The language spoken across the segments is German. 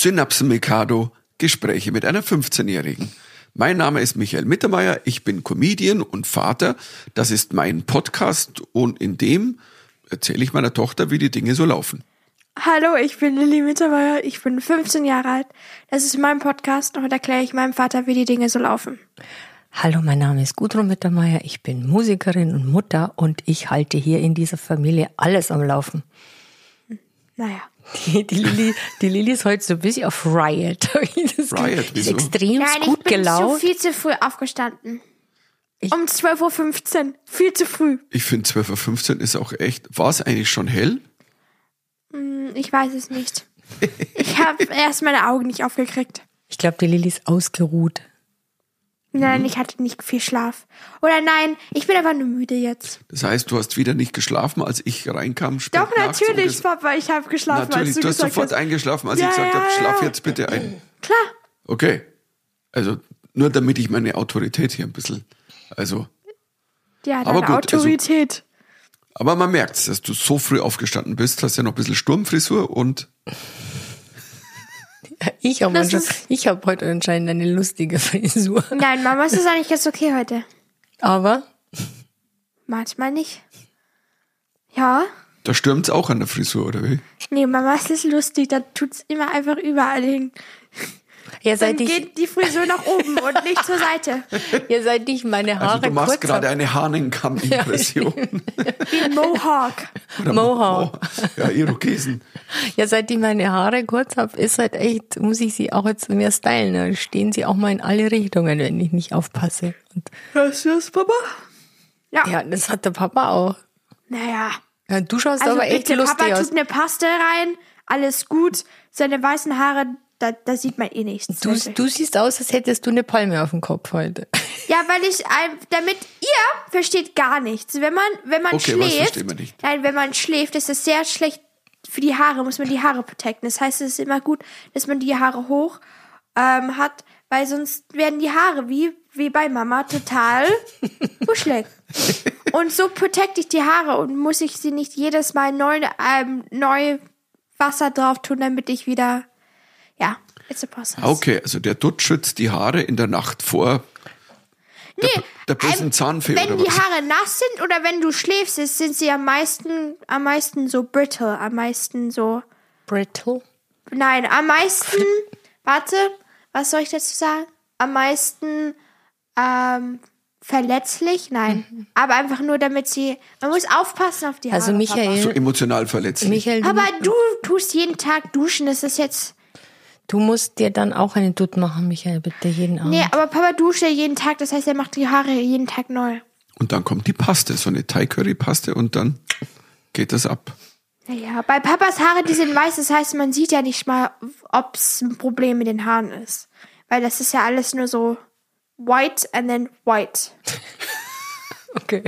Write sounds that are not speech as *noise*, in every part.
Synapsen Mikado, Gespräche mit einer 15-Jährigen. Mein Name ist Michael Mittermeier, ich bin Comedian und Vater. Das ist mein Podcast und in dem erzähle ich meiner Tochter, wie die Dinge so laufen. Hallo, ich bin Lilly Mittermeier, ich bin 15 Jahre alt. Das ist mein Podcast und erkläre ich meinem Vater, wie die Dinge so laufen. Hallo, mein Name ist Gudrun Mittermeier, ich bin Musikerin und Mutter und ich halte hier in dieser Familie alles am Laufen. Naja. Die, die, Lilly, die Lilly ist heute so ein bisschen auf Riot. *laughs* Das Riot, ist wieso? extrem Nein, gut ich bin gelaunt. zu viel zu früh aufgestanden. Ich- um 12.15 Uhr. Viel zu früh. Ich finde 12.15 Uhr ist auch echt. War es eigentlich schon hell? Hm, Ich weiß es nicht. Ich habe *laughs* erst meine Augen nicht aufgekriegt. Ich glaube, die Lilly ist ausgeruht. Nein, ich hatte nicht viel Schlaf. Oder nein, ich bin einfach nur müde jetzt. Das heißt, du hast wieder nicht geschlafen, als ich reinkam. spät Doch, natürlich, Papa, ich habe geschlafen, Natürlich, als du, du hast sofort hast. eingeschlafen, als Ja, ich gesagt ja, habe, ja. schlaf jetzt bitte ein. Klar. Okay. Also nur damit ich meine Autorität hier ein bisschen. Also, Ja, Aber deine gut, also- Autorität. aber man merkt, dass du so früh aufgestanden bist, hast ja noch ein bisschen Sturmfrisur und Ich habe habe heute anscheinend eine lustige *laughs* Frisur. Nein, Mama, es ist eigentlich ganz okay heute. Aber Manchmal nicht. Ja. da stürmt's auch an der Frisur, oder wie? Nee, Mama, es ist lustig, da tut's immer einfach überall hin. Ja, Dann seit ich, geht die Frisur nach oben und nicht zur Seite. *laughs* ja, seit ich meine Haare Also du machst kurz gerade hab- eine Hahnenkamm-Impression. *laughs* Wie ein Mohawk. Oder Mohawk. Ja, Irokesen. Ja, seit ich meine Haare kurz habe, ist halt echt, muss ich sie auch jetzt mehr stylen. Da stehen sie auch mal in alle Richtungen, wenn ich nicht aufpasse. Und Hast du das, Papa? Ja. ja, das hat der Papa auch. Naja. Ja, du schaust Also aber echt lustig Papa aus. tut eine Paste rein, alles gut. Seine weißen Haare, da, da sieht man eh nichts. Du, du siehst aus, als hättest du eine Palme auf dem Kopf heute. Ja, weil ich, damit ihr versteht gar nichts. Wenn man, wenn man Okay, schläft, nicht? nein, wenn man schläft, ist es sehr schlecht für die Haare, muss man die Haare protecten. Das heißt, es ist immer gut, dass man die Haare hoch ähm, hat, weil sonst werden die Haare wie, wie bei Mama total *laughs* wuschelig. Und so protecte ich die Haare und muss ich sie nicht jedes Mal neu, ähm, neu Wasser drauf tun, damit ich wieder, ja, it's a process. Okay, also der Dutt schützt die Haare in der Nacht vor der, Nee, der bösen ähm, Zahnfee Wenn oder die was? Haare nass sind oder wenn du schläfst, ist- sind sie am meisten, am meisten so brittle, am meisten so, Brittle. nein, am meisten, *laughs* warte, was soll ich dazu sagen? Am meisten, ähm, verletzlich, nein, aber einfach nur damit sie, man muss aufpassen auf die Haare. Also Michael, So emotional verletzlich. Michael, du, Aber du tust jeden Tag duschen, das ist jetzt, du musst dir dann auch eine Dutt machen, Michael, bitte jeden Abend. nee, aber Papa duscht ja jeden Tag, das heißt, er macht die Haare jeden Tag neu. Und dann kommt die Paste, so eine Thai-Curry-Paste und dann geht das ab. Naja, bei Papas Haare, die sind weiß, das heißt, man sieht ja nicht mal, ob es ein Problem mit den Haaren ist. Weil das ist ja alles nur so white and then white. *laughs* Okay.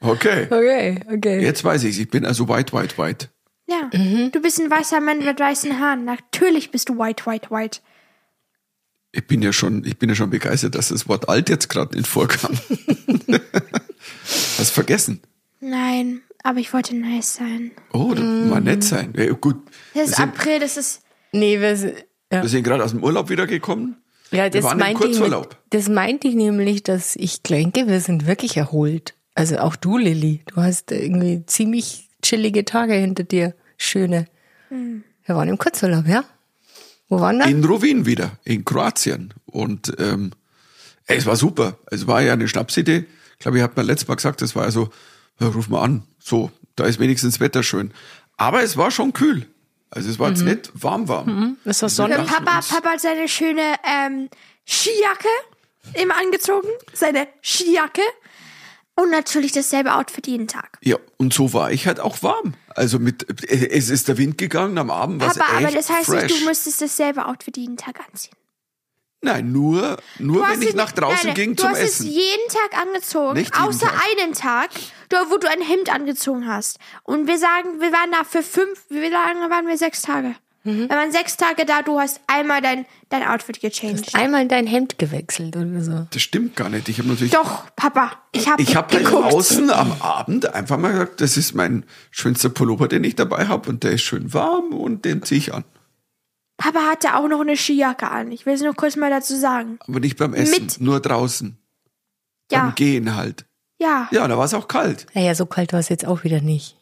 Okay, Okay, okay. jetzt weiß ich, ich bin also white, white, white. Ja, Mhm. du bist ein weißer Mann mit weißen Haaren. Natürlich bist du white, white, white. Ich bin ja schon, ich bin ja schon begeistert, dass das Wort alt jetzt gerade nicht vorkam. *laughs* Hast vergessen. Nein, aber ich wollte nice sein. Oh, das war nett sein. Ja, gut. Das Wir ist sind, April, das ist. Nee, wir, sind- ja. wir sind gerade aus dem Urlaub wiedergekommen. Ja, Wir das waren im meinte, ich mit, das meinte ich nämlich, dass ich denke, wir sind wirklich erholt. Also auch du, Lilly. Du hast irgendwie ziemlich chillige Tage hinter dir. Schöne. Hm. Wir waren im Kurzurlaub, ja? Wo waren wir? In Rovin wieder, in Kroatien. Und ähm, es war super. Es war ja eine Schnapsidee. Ich glaube, ich habe mir letztes Mal gesagt, das war ja so, ja, ruf mal an. So, da ist wenigstens Wetter schön. Aber es war schon kühl. Also es war jetzt nicht warm, warm. Es war dachten Papa, Papa hat seine schöne ähm, Skijacke immer angezogen. Seine Skijacke. Und natürlich dasselbe Outfit jeden Tag. Ja, und so war ich halt auch warm. Also mit, es ist der Wind gegangen am Abend, was Papa, echt aber das heißt fresh. nicht, du müsstest dasselbe Outfit jeden Tag anziehen. Nein, nur, nur Du wenn hast ich es- nach draußen nein, ging du zum hast Essen. es jeden Tag angezogen, jeden außer Tag. einen Tag, wo du ein Hemd angezogen hast. Und wir sagen, wir waren da für fünf, wie lange waren wir? Sechs Tage. Mhm. Wir waren sechs Tage da, du hast einmal dein, dein Outfit gechanged. Einmal dein Hemd gewechselt oder so. Das stimmt gar nicht. Ich habe natürlich Doch, Papa, ich habe Ich habe geguckt. draußen am Abend einfach mal gesagt, das ist mein schönster Pullover, den ich dabei habe und der ist schön warm und den ziehe ich an. Papa hatte auch noch eine Skijacke an. Ich will es nur kurz mal dazu sagen. Aber nicht beim Essen, Mit- nur draußen. Ja, Beim Gehen halt. ja. Ja, da war es auch kalt. Naja, so kalt war es jetzt auch wieder nicht.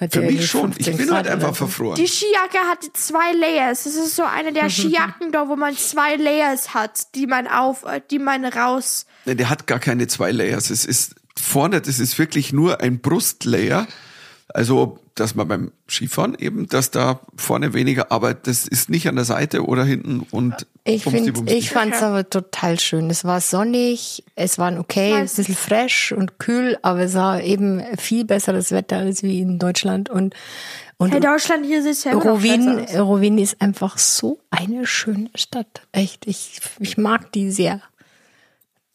Hat Für mich schon. Ich 15 bin halt einfach verfroren. Die Skijacke hatte zwei Layers. Das ist so eine der Skijacken da, wo man zwei Layers hat, die man auf, äh, die man raus. Nee, Der hat gar keine zwei Layers. Es ist vorne, das ist wirklich nur ein Brustlayer. Also, dass man beim Skifahren eben, dass da vorne weniger, aber das ist nicht an der Seite oder hinten und Ich, bumsti, find, bumsti. ich fand es aber total schön. Es war sonnig, es war okay, ein bisschen fresh und kühl, aber es war eben viel besseres Wetter als wie in Deutschland. Und, und In Deutschland hier sieht es ja immer aus. Rowin ist einfach so eine schöne Stadt. Echt, ich, ich mag die sehr.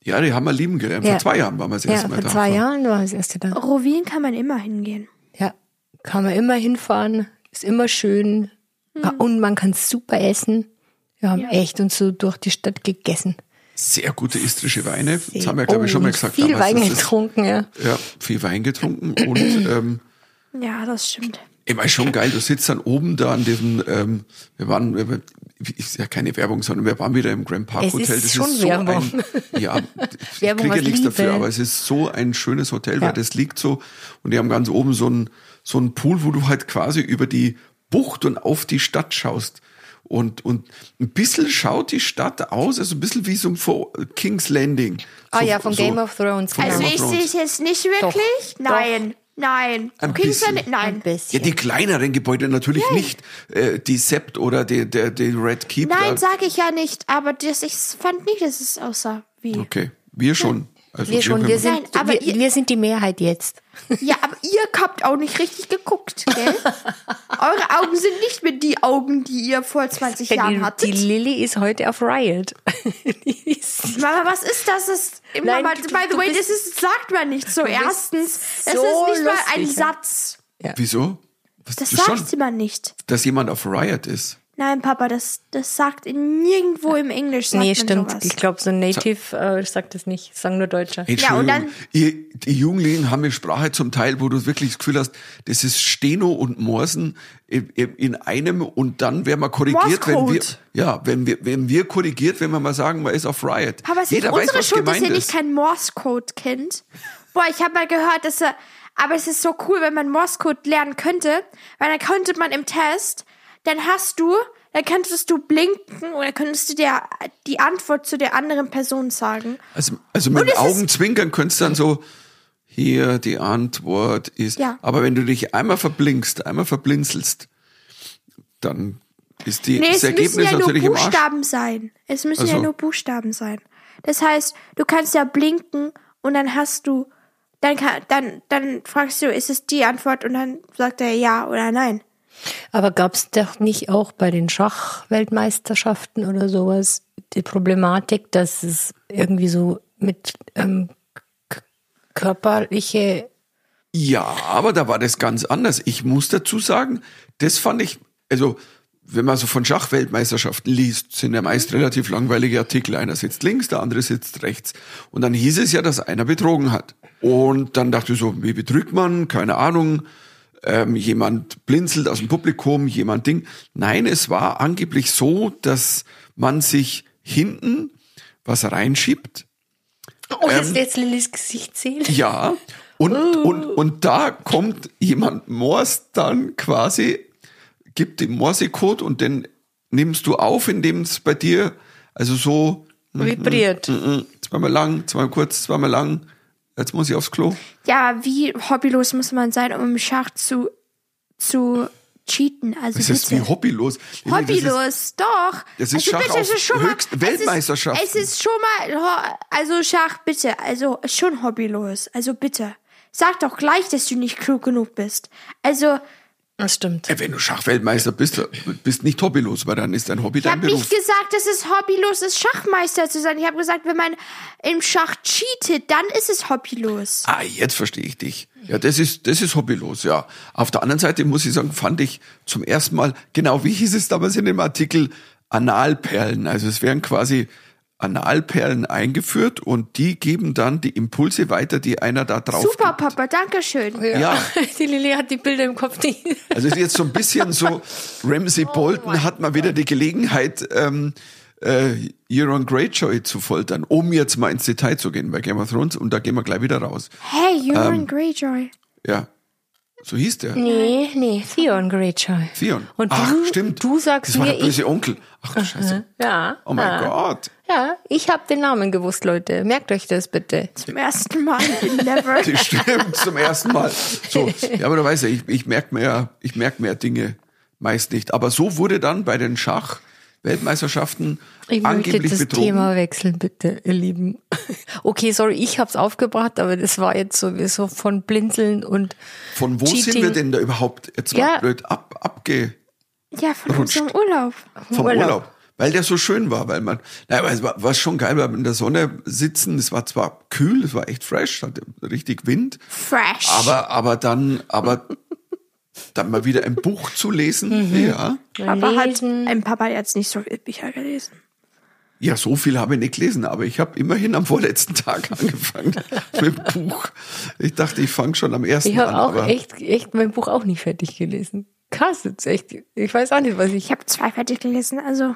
Ja, die haben wir lieben gelernt. Ja. Vor zwei Jahren waren wir das Ja, erste Mal vor da. zwei Jahren war das erste da. Rowin kann man immer hingehen. Ja, kann man immer hinfahren, ist immer schön und man kann super essen. Wir haben echt uns so durch die Stadt gegessen. Sehr gute istrische Weine. Das haben wir, glaube ich, schon mal gesagt. Viel damals, Wein getrunken, ja. Ja, viel Wein getrunken und ähm, Ja, das stimmt. immer schon geil. Du sitzt dann oben da an diesem, ähm, wir waren, wir, ist ja keine Werbung, sondern wir waren wieder im Grand Park Es Hotel. ist das schon ist so Werbung. ein, *laughs* ja, ich Werbung kriege ja nichts dafür, Liebe. aber es ist so ein schönes Hotel, Ja. weil das liegt so und die haben ganz oben so ein so ein Pool, wo du halt quasi über die Bucht und auf die Stadt schaust. Und, und ein bisschen schaut die Stadt aus, also ein bisschen wie so ein Vor- King's Landing. Ah so, ja, von so, Game of Thrones. von genau. Also ich sehe es jetzt nicht wirklich. Doch, nein, nein. Ein King's bisschen. Landing- Nein. Ein bisschen. Ja, die kleineren Gebäude natürlich nicht. Äh, die Sept oder die, der, die Red Keep. Nein, sage ich ja nicht, aber das, ich fand nicht, dass es aussah wie. Okay, wir schon. Also wir schon, wir sind, Nein, aber wir, ihr- wir sind die Mehrheit jetzt. Ja, aber ihr habt auch nicht richtig geguckt, gell? *laughs* Eure Augen sind nicht mehr die Augen, die ihr vor 20 Jahren die, hattet. die Lilly ist heute auf Riot. *laughs* Mama, was ist das? das ist, Nein, Mama, du- by the way, bist- das ist, sagt man nicht so. Erstens, das so ist nicht mal ein lustig, ja. Satz. Wieso? Was, Das sagt man nicht. dass jemand auf Riot ist. Nein, Papa, das, das sagt nirgendwo im Englisch. Sagt nee, stimmt. Sowas. Ich glaube, so ein Native äh, sagt das nicht. Sagen nur Deutscher. Entschuldigung, dann- ihr, die Jugendlichen haben eine Sprache zum Teil, wo du wirklich das Gefühl hast, das ist Steno und Morsen in, in einem und dann werden wir korrigiert, wenn wir, ja, wenn wir, wenn wir korrigiert, wenn wir mal sagen, man ist auf Riot. Aber es ist Jeder weiß, unsere was Schuld, dass ihr nicht keinen Morse-Code kennt. Boah, ich habe mal gehört, dass er, aber es ist so cool, wenn man Morse-Code lernen könnte, weil dann könnte man im Test, dann hast du, dann könntest du blinken oder könntest du dir die Antwort zu der anderen Person sagen. Also, also mit den Augen zwinkern könntest du dann so, hier, die Antwort ist, Ja. aber wenn du dich einmal verblinkst, einmal verblinzelst, dann ist die, Nee, das es müssen Ergebnis ja nur natürlich. Buchstaben sein. Es müssen Ach so. ja nur Buchstaben sein. Das heißt, du kannst ja blinken und dann hast du, dann, kann, dann, dann fragst du, ist es die Antwort und dann sagt er ja oder nein. Aber gab es doch nicht auch bei den Schachweltmeisterschaften oder sowas die Problematik, dass es irgendwie so mit ähm, körperliche Ja, aber da war das ganz anders. Ich muss dazu sagen, das fand ich, also wenn man so von Schachweltmeisterschaften liest, sind ja meist relativ langweilige Artikel. Einer sitzt links, der andere sitzt rechts. Und dann hieß es ja, dass einer betrogen hat. Und dann dachte ich so, wie betrügt man? Keine Ahnung. Ähm, jemand blinzelt aus dem Publikum, jemand Ding. Nein, es war angeblich so, dass man sich hinten was reinschiebt Oh, jetzt, jetzt Lillys Gesicht sehen. ja, und, und, und da kommt jemand Morse dann quasi, gibt den Morsecode und den nimmst du auf, indem es bei dir, also so Vibriert. mm, zweimal lang, zweimal kurz, zweimal lang, jetzt muss ich aufs Klo. Ja, wie hobbylos muss man sein, um im Schach zu, zu cheaten? Also Das ist wie bitte. hobbylos. Lilly, das ist- Hobbylos, doch. das ist also Schach bitte, auf es ist schon mal, höchsten es ist-. Es ist schon mal, also Schach, bitte, also schon hobbylos, also bitte. Sag doch gleich, dass du nicht klug genug bist. Also, Das stimmt. Äh, Wenn du Schachweltmeister bist, bist nicht hobbylos, weil dann ist dein Hobby ich dein habe Beruf. nicht gesagt, dass es hobbylos ist, Schachmeister zu sein. Ich habe gesagt, wenn man im Schach cheatet, dann ist es hobbylos. Ah, jetzt verstehe ich dich. Ja, das ist, das ist hobbylos, ja. Auf der anderen Seite muss ich sagen, fand ich zum ersten Mal, genau wie hieß es damals in dem Artikel, Analperlen. Also es wären quasi Analperlen eingeführt und die geben dann die Impulse weiter, die einer da drauf Super, gibt. Papa, danke schön. Ja. *laughs* Die Lilly hat die Bilder im Kopf nicht. Also es ist jetzt so ein bisschen so, Ramsey *laughs* Bolton hat mal wieder die Gelegenheit, ähm, äh, Euron Greyjoy zu foltern, um jetzt mal ins Detail zu gehen bei Game of Thrones und da gehen wir gleich wieder raus. Hey, Ähm, Euron Greyjoy. Ja, so hieß der. Nee, nee, Theon Greyjoy. Theon. Und Ach, du, stimmt. du sagst das war mir, der böse ich, Onkel. Ach du Scheiße. ja, Oh mein ja. Gott. Ja, ich habe den Namen gewusst, Leute. Merkt euch das bitte. Zum ersten Mal in *laughs* Never. Das stimmt zum ersten Mal. So, ja, aber du weißt ja, ich, ich merke mir ja, ich merke mir Dinge meist nicht. Aber so wurde dann bei den Schach-Weltmeisterschaften Ich möchte angeblich das betrogen. Thema wechseln, bitte, ihr Lieben. *laughs* Okay, sorry, ich hab's aufgebracht, aber das war jetzt sowieso von Blinzeln und Von wo sind Cheating. wir denn da überhaupt jetzt mal Ja. blöd ab, abge Ja, von unserem Urlaub. vom Urlaub. Urlaub. Weil der so schön war, weil man, naja, es war, war schon geil, weil wir in der Sonne sitzen, es war zwar kühl, es war echt fresh, hatte richtig Wind, Fresh. aber, aber dann, aber dann mal wieder ein Buch zu lesen, ja. Papa hat, ein Papa hat jetzt nicht so viele Bücher gelesen. Ja, so viel habe ich nicht gelesen, aber ich habe immerhin am vorletzten Tag *laughs* angefangen mit dem Buch. Ich dachte, ich fange schon am ersten Ich habe an. auch aber echt, echt mein Buch auch nicht fertig gelesen. Krass, jetzt echt. Ich weiß auch nicht, was ich. Ich habe zwei fertig gelesen, also.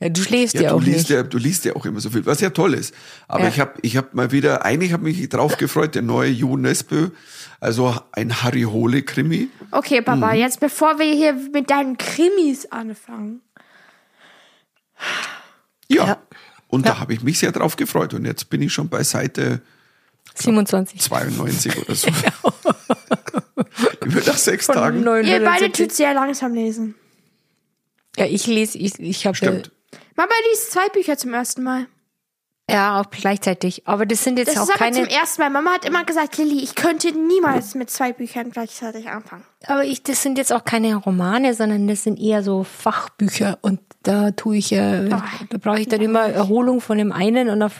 Ja, du schläfst ja, ja, du auch liest nicht. ja, du liest ja auch immer so viel, was ja toll ist. Aber Ja. ich habe, ich habe mal wieder, eigentlich habe mich drauf gefreut, der neue Jo Nesbø, also ein Harry Hole Krimi. Okay, Papa, Mhm. jetzt bevor wir hier mit deinen Krimis anfangen. Ja. Ja. Und da habe ich mich sehr drauf gefreut. Und jetzt bin ich schon bei Seite 27. 92 oder so. *laughs* *laughs* Über nach sechs Von Tagen. 970. Ihr beide tut sehr langsam lesen. Ja, ich lese, ich, ich habe Stimmt. Mama liest zwei Bücher zum ersten Mal. Ja auch gleichzeitig. Aber das sind jetzt Das auch ist aber keine. zum ersten Mal. Mama hat immer gesagt, Lilly, ich könnte niemals mit zwei Büchern gleichzeitig anfangen. Aber ich, das sind jetzt auch keine Romane, sondern das sind eher so Fachbücher. Und da tue ich ja, Oh. da brauche ich dann immer Erholung von dem einen und dann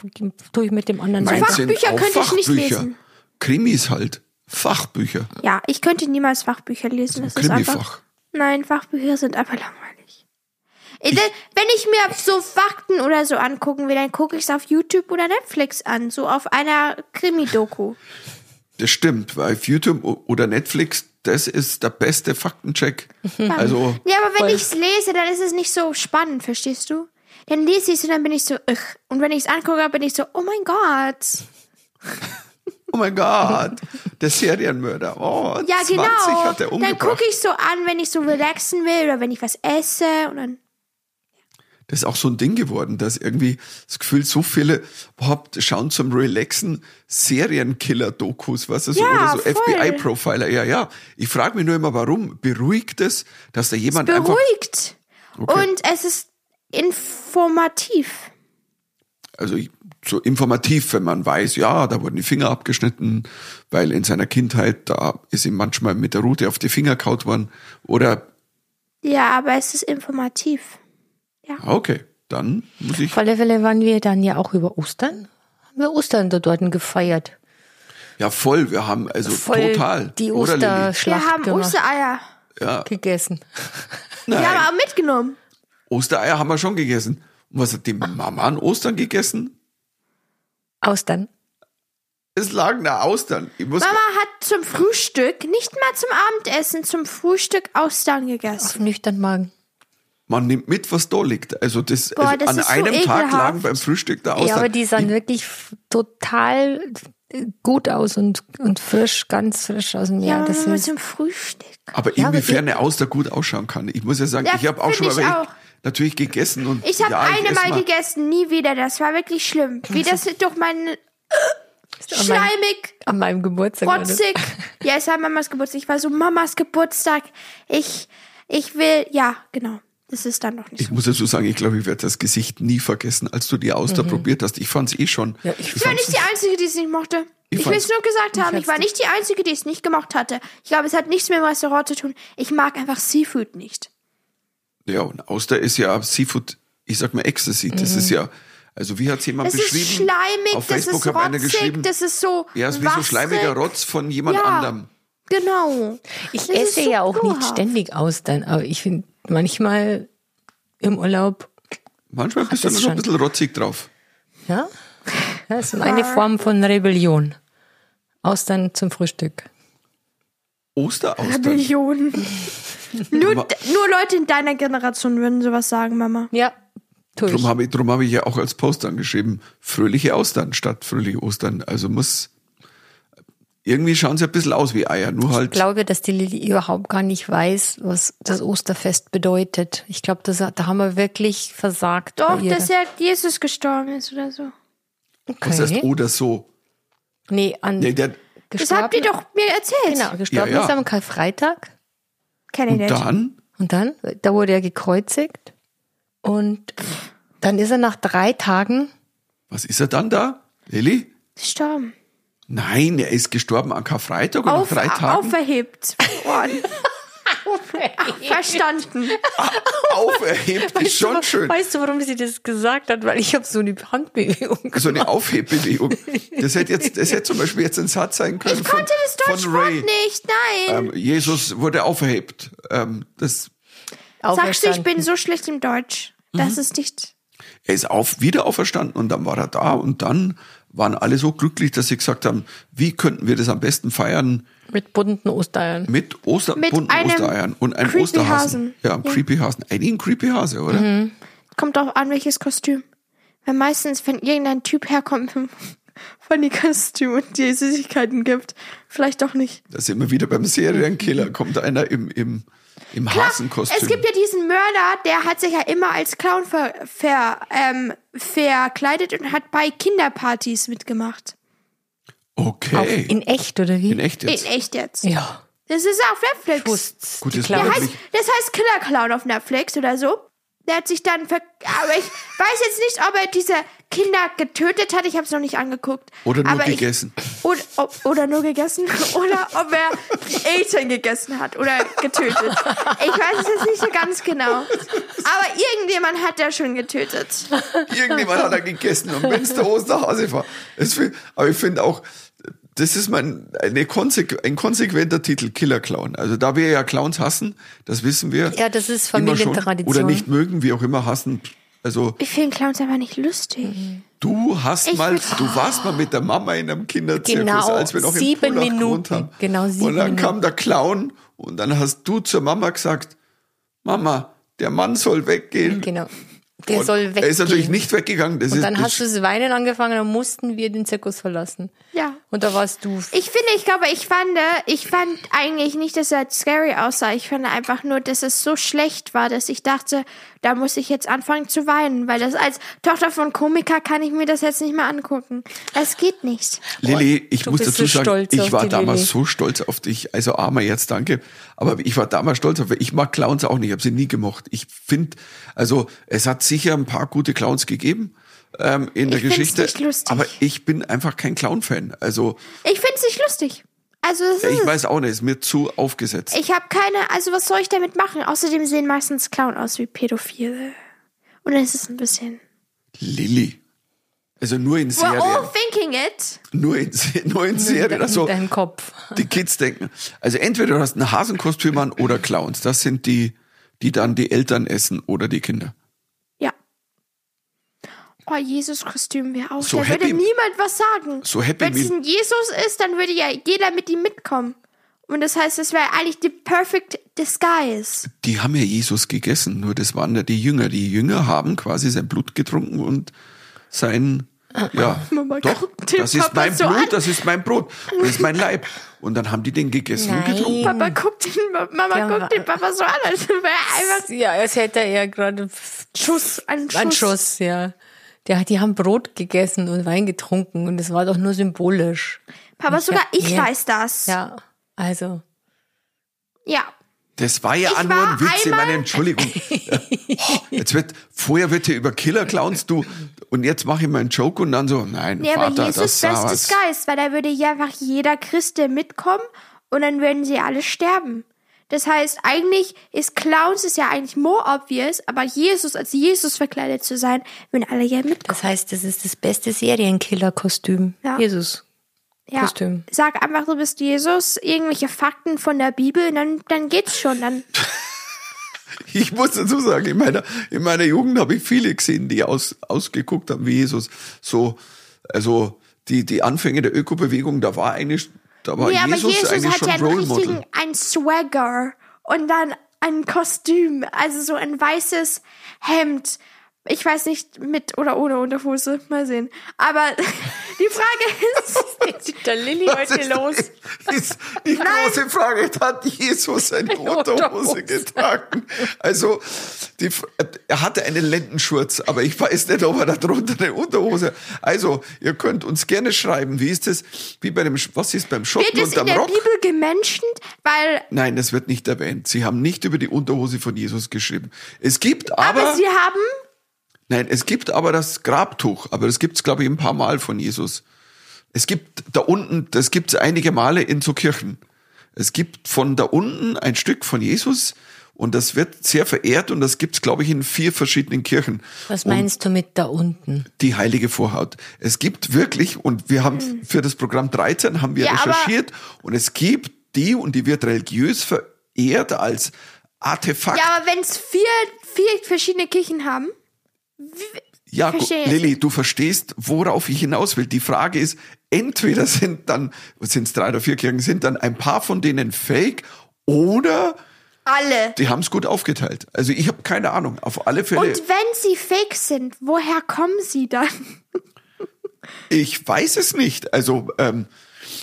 tue ich mit dem anderen Meins Fachbücher könnte ich nicht Fachbücher. lesen. Krimis halt. Fachbücher. Ja, ich könnte niemals Fachbücher lesen. Das ist einfach. Nein, Fachbücher sind einfach langweilig. Denn Wenn ich mir so Fakten oder so angucken will, dann gucke ich es auf YouTube oder Netflix an, so auf einer Krimi-Doku. Das stimmt, weil auf YouTube oder Netflix, das ist der beste Faktencheck. Mhm. Also, Ja, aber wenn ich es lese, dann ist es nicht so spannend, verstehst du? Dann lese ich es und dann bin ich so, ugh. Und wenn ich es angucke, bin ich so, oh mein Gott. oh mein Gott, der Serienmörder. Oh, Ja, 20 genau. hat er Dann umgebracht. gucke ich so an, wenn ich so relaxen will oder wenn ich was esse und dann. Das ist auch so ein Ding geworden, dass irgendwie das Gefühl, so viele überhaupt schauen zum Relaxen Serienkiller-Dokus, was weißt du, so, Ja, oder so. FBI-Profiler. Ja, ja. Ich frage mich nur immer, warum beruhigt es, dass da jemand einfach. Beruhigt. Okay. Und es ist informativ. also ich- so informativ, wenn man weiß, ja, da wurden die Finger abgeschnitten, weil in seiner Kindheit, da ist ihm manchmal mit der Rute auf die Finger kaut worden. Oder, Ja, aber es ist informativ. Ah, okay, dann muss ich, Auf alle Fälle waren wir dann ja auch über Ostern. Haben wir Ostern da dort gefeiert. ja voll, wir haben also Voll total. die oder, Lilly? Wir Osterschlacht haben gemacht, Ostereier. Ja, gegessen. *laughs* nein, Wir haben auch mitgenommen. Ostereier haben wir schon gegessen. Und was hat die Mama an Ostern gegessen? Austern. Es lagen da Austern. Ich muss, Mama hat zum Frühstück, nicht mal zum Abendessen, zum Frühstück Austern gegessen. Auf nüchtern Magen. Man nimmt mit, was da liegt. Also das, Boah, also das an ist so einem Tag lagen beim Frühstück da Austern. Ja, aber die sahen wirklich total gut aus und, und frisch, ganz frisch aus dem Meer. Ja, das ist, zum Frühstück. Aber Ja, aber inwiefern die- eine Auster gut ausschauen kann. Ich muss ja sagen, Ja, ich habe auch schon mal ich natürlich gegessen und Ich habe ja, eine Mal gegessen, nie wieder. Das war wirklich schlimm. Wie das durch meinen schleimig, an meinem Geburtstag. rotzig. Ja, es war Mamas Geburtstag. Ich war so Mamas Geburtstag. Ich, ich will, ja, genau. Das ist dann noch nicht Ich so. muss dazu sagen, ich glaube, ich werde das Gesicht nie vergessen, als du die Auster probiert hast. Ich fand es eh schon. Mhm. Ja, ich Ich war nicht die Einzige, die es nicht mochte. Ich Ich, will es nur gesagt haben. Ich war nicht- die Einzige, die es nicht gemocht hatte. Ich glaube, es hat nichts mit dem Restaurant zu tun. Ich mag einfach Seafood nicht. Ja, und Auster ist ja Seafood, ich sag mal Ecstasy. Das ist ja, also wie hat jemand Es ist beschrieben? schleimig, Auf das Facebook ist hat einer rotzig, geschrieben. das ist so ja, es ist wie so schleimiger Rotz von jemand Ja. anderem. Genau. Ich Das ist esse so ja auch nicht ständig Austern, aber ich finde manchmal im Urlaub, Manchmal bist du noch so ein bisschen rotzig drauf. Ja? Das ist eine Form von Rebellion. Austern zum Frühstück. Osteraustern. Millionen. nur, nur Leute in deiner Generation würden sowas sagen, Mama. Ja, tue ich. Drum habe ich, drum hab ich ja auch als Post angeschrieben, fröhliche Austern statt fröhliche Ostern. Also muss, irgendwie schauen sie ein bisschen aus wie Eier, nur Ich halt, glaube, dass die Lilly überhaupt gar nicht weiß, was das Osterfest bedeutet. Ich glaube, das, da haben wir wirklich versagt. Doch, dass ja Jesus gestorben ist oder so. was heißt okay. oder so. Nee, an Nee, der, Das habt ihr doch mir erzählt. Genau, gestorben Ja, ja. ist am Karfreitag. Kenn ich und nicht. dann, Und dann, da wurde er gekreuzigt. Und dann ist er nach drei Tagen, was ist er dann da? Lilly? Gestorben. Nein, er ist gestorben an Karfreitag und Auf, drei Tagen auferhebt. Verstanden. *laughs* auferhebt. Ist schon du, schön. Weißt du, warum sie das gesagt hat? Weil ich habe so eine Handbewegung. So eine Aufhebbewegung. *laughs* Das hätte jetzt, das hätte zum Beispiel jetzt ein Satz sein können Ich von, konnte das Deutschwort Ray. nicht, nein. Ähm, Jesus wurde auferhebt. Ähm, das, Sagst du, ich bin so schlecht im Deutsch. Das Mhm. ist nicht. er ist auf, wieder auferstanden und dann war er da und dann waren alle so glücklich, dass sie gesagt haben, wie könnten wir das am besten feiern Mit bunten Ostereiern. mit Oster, Mit bunten einem Ostereiern und einem Creepy Osterhasen. Hasen. Ja, ein Creepy Hasen. Eigentlich ein Creepy Hase, oder? Mhm. Kommt auch an, welches Kostüm. Weil meistens, wenn irgendein Typ herkommt *laughs* von die Kostüm und die Süßigkeiten gibt, vielleicht doch nicht. Da sind wir wieder beim Serienkiller. Kommt einer im, im, im Hasenkostüm. Es gibt ja diesen Mörder, der hat sich ja immer als Clown ver, ver, ähm, verkleidet und hat bei Kinderpartys mitgemacht. Auf, okay. in echt, oder wie? In echt In jetzt. echt jetzt. Ja. Das ist auf Netflix. Wusst's. Gut, das Der heißt, das heißt Killer Clown auf Netflix oder so. Der hat sich dann ver aber ich weiß jetzt nicht, ob er diese Kinder getötet hat. Ich habe es noch nicht angeguckt. Oder nur aber gegessen. Ich, oder, ob, oder nur gegessen. *laughs* Oder ob er Eltern gegessen hat oder getötet. Ich weiß es jetzt nicht so ganz genau. Aber irgendjemand hat er schon getötet. Irgendjemand hat er gegessen und wenn es der Osterhase war. Find- aber ich finde auch, das ist mein, eine konsequ ein konsequenter Titel, Killer Clown. Also da wir ja Clowns hassen, das wissen wir. Ja, das ist. Familientradition. Oder nicht mögen, wie auch immer hassen. Also Ich finde Clowns einfach nicht lustig. du hast Ich mal, du warst mal mit der Mama in einem Kinderzirkus, Genau, als wir noch in sieben Pullach gewohnt Minuten. haben. Genau, sieben Und dann kam Minuten. der Clown und dann hast du zur Mama gesagt, Mama, der Mann soll weggehen. Genau. Der Und soll weggehen. Er ist natürlich nicht weggegangen. Das Und ist, dann hast du das Weinen angefangen, dann mussten wir den Zirkus verlassen. Ja. Und da warst du. Ich finde, ich glaube, ich fand, ich fand eigentlich nicht, dass er scary aussah. Ich fand einfach nur, dass es so schlecht war, dass ich dachte, da muss ich jetzt anfangen zu weinen, weil das als Tochter von Komiker kann ich mir das jetzt nicht mehr angucken. Es geht nicht. Lilly, ich du muss dazu so sagen, stolz ich war damals Lilly. so stolz auf dich. Also armer jetzt, danke. Aber ich war damals stolz auf dich. Ich mag Clowns auch nicht, ich habe sie nie gemocht. Ich finde, also es hat sicher ein paar gute Clowns gegeben ähm, in der Ich find's Geschichte. nicht lustig. Aber ich bin einfach kein Clown-Fan. Also Ich finde es nicht lustig. Also, das ja, ist ich es. weiß auch nicht, ist mir zu aufgesetzt. Ich habe keine, also was soll ich damit machen? Außerdem sehen meistens Clown aus wie Pädophile. Und es ist ein bisschen. Lilly. Also nur in We're all thinking it. Nur in, nur in Serien. Also deinem Kopf. die Kids denken. Also entweder du hast ein Hasenkostüm an oder Clowns. Das sind die, die dann die Eltern essen oder die Kinder. Ja. Oh, Jesus-Kostüm wäre auch. So da happy- würde niemand was sagen. So happy Wenn es ein Jesus ist, dann würde ja jeder mit ihm mitkommen. Und das heißt, es wäre eigentlich die perfect disguise. Die haben ja Jesus gegessen, nur das waren ja die Jünger. Die Jünger haben quasi sein Blut getrunken und sein, ja, *laughs* Mama doch, guckt den das ist Papa mein so Blut, an. das ist mein Brot, das ist mein Leib. Und dann haben die den gegessen und Nein. getrunken. Papa guckt den, Mama Ja, guckt den Papa so an, als wäre er einfach Ja, als hätte er gerade Schuss, ein Schuss. einen Schuss, ja. Die, die haben Brot gegessen und Wein getrunken und das war doch nur symbolisch. Papa, sogar ich ja. weiß das. Ja, also. Ja. Das war ja Ich auch nur ein war Witz, ich meine, Entschuldigung. *laughs* Oh, Jetzt wird, vorher wird hier über Killer-Clowns, du, und jetzt mache ich mal einen Joke und dann so, nein, Nee, aber Vater, Jesus das bestes. Geist, weil da würde ja einfach jeder Christ der mitkommen und dann würden sie alle sterben. Das heißt, eigentlich ist Clowns ist ja eigentlich more obvious, aber Jesus als Jesus verkleidet zu sein, würden alle ja mitkommen. Das heißt, das ist das beste Serienkiller-Kostüm. Ja. Jesus. Ja. Kostüm. Sag einfach, du bist Jesus, irgendwelche Fakten von der Bibel, dann, dann geht's schon. Dann *laughs* Ich muss dazu sagen, in meiner, in meiner Jugend habe ich viele gesehen, die aus, ausgeguckt haben wie Jesus. So, also die, die Anfänge der Ökobewegung, da war eigentlich, da war Nee, aber Jesus, Jesus eigentlich hat schon ja einen Role richtigen, Model. ein Swagger und dann ein Kostüm, also so ein weißes Hemd. Ich weiß nicht, mit oder ohne Unterhose, mal sehen. Aber *laughs* die Frage ist, *laughs* sieht der Lilly heute ist, los. Ist die große Frage, hat Jesus eine *laughs* Unterhose getragen? Also, die, er hatte einen Lendenschurz, aber ich weiß nicht, ob er da drunter eine Unterhose. Also, ihr könnt uns gerne schreiben, wie ist das, wie bei dem, was ist beim wird Schotten es in unterm der Rock? Bibel gemenschent? Weil, Nein, das wird nicht erwähnt. Sie haben nicht über die Unterhose von Jesus geschrieben. Es gibt aber, aber, sie haben, nein, es gibt aber das Grabtuch, aber das gibt's glaube ich ein paar Mal von Jesus. Es gibt da unten, das gibt's einige Male in so Kirchen. Es gibt von da unten ein Stück von Jesus und das wird sehr verehrt und das gibt's glaube ich in vier verschiedenen Kirchen. Was meinst du mit da unten? Die heilige Vorhaut. Es gibt wirklich, und wir haben für das Programm 13 haben wir Ja, recherchiert, und es gibt die, und die wird religiös verehrt als Artefakt. ja, aber wenn es vier, vier verschiedene Kirchen haben, Ja, Verstehe. Lilly, du verstehst, worauf ich hinaus will. Die Frage ist, entweder sind dann, sind es drei oder vier Kirchen, sind dann ein paar von denen fake oder alle. die haben es gut aufgeteilt. Also ich habe keine Ahnung. Auf alle Fälle, Und wenn sie fake sind, woher kommen sie dann? ich weiß es nicht. Also ähm,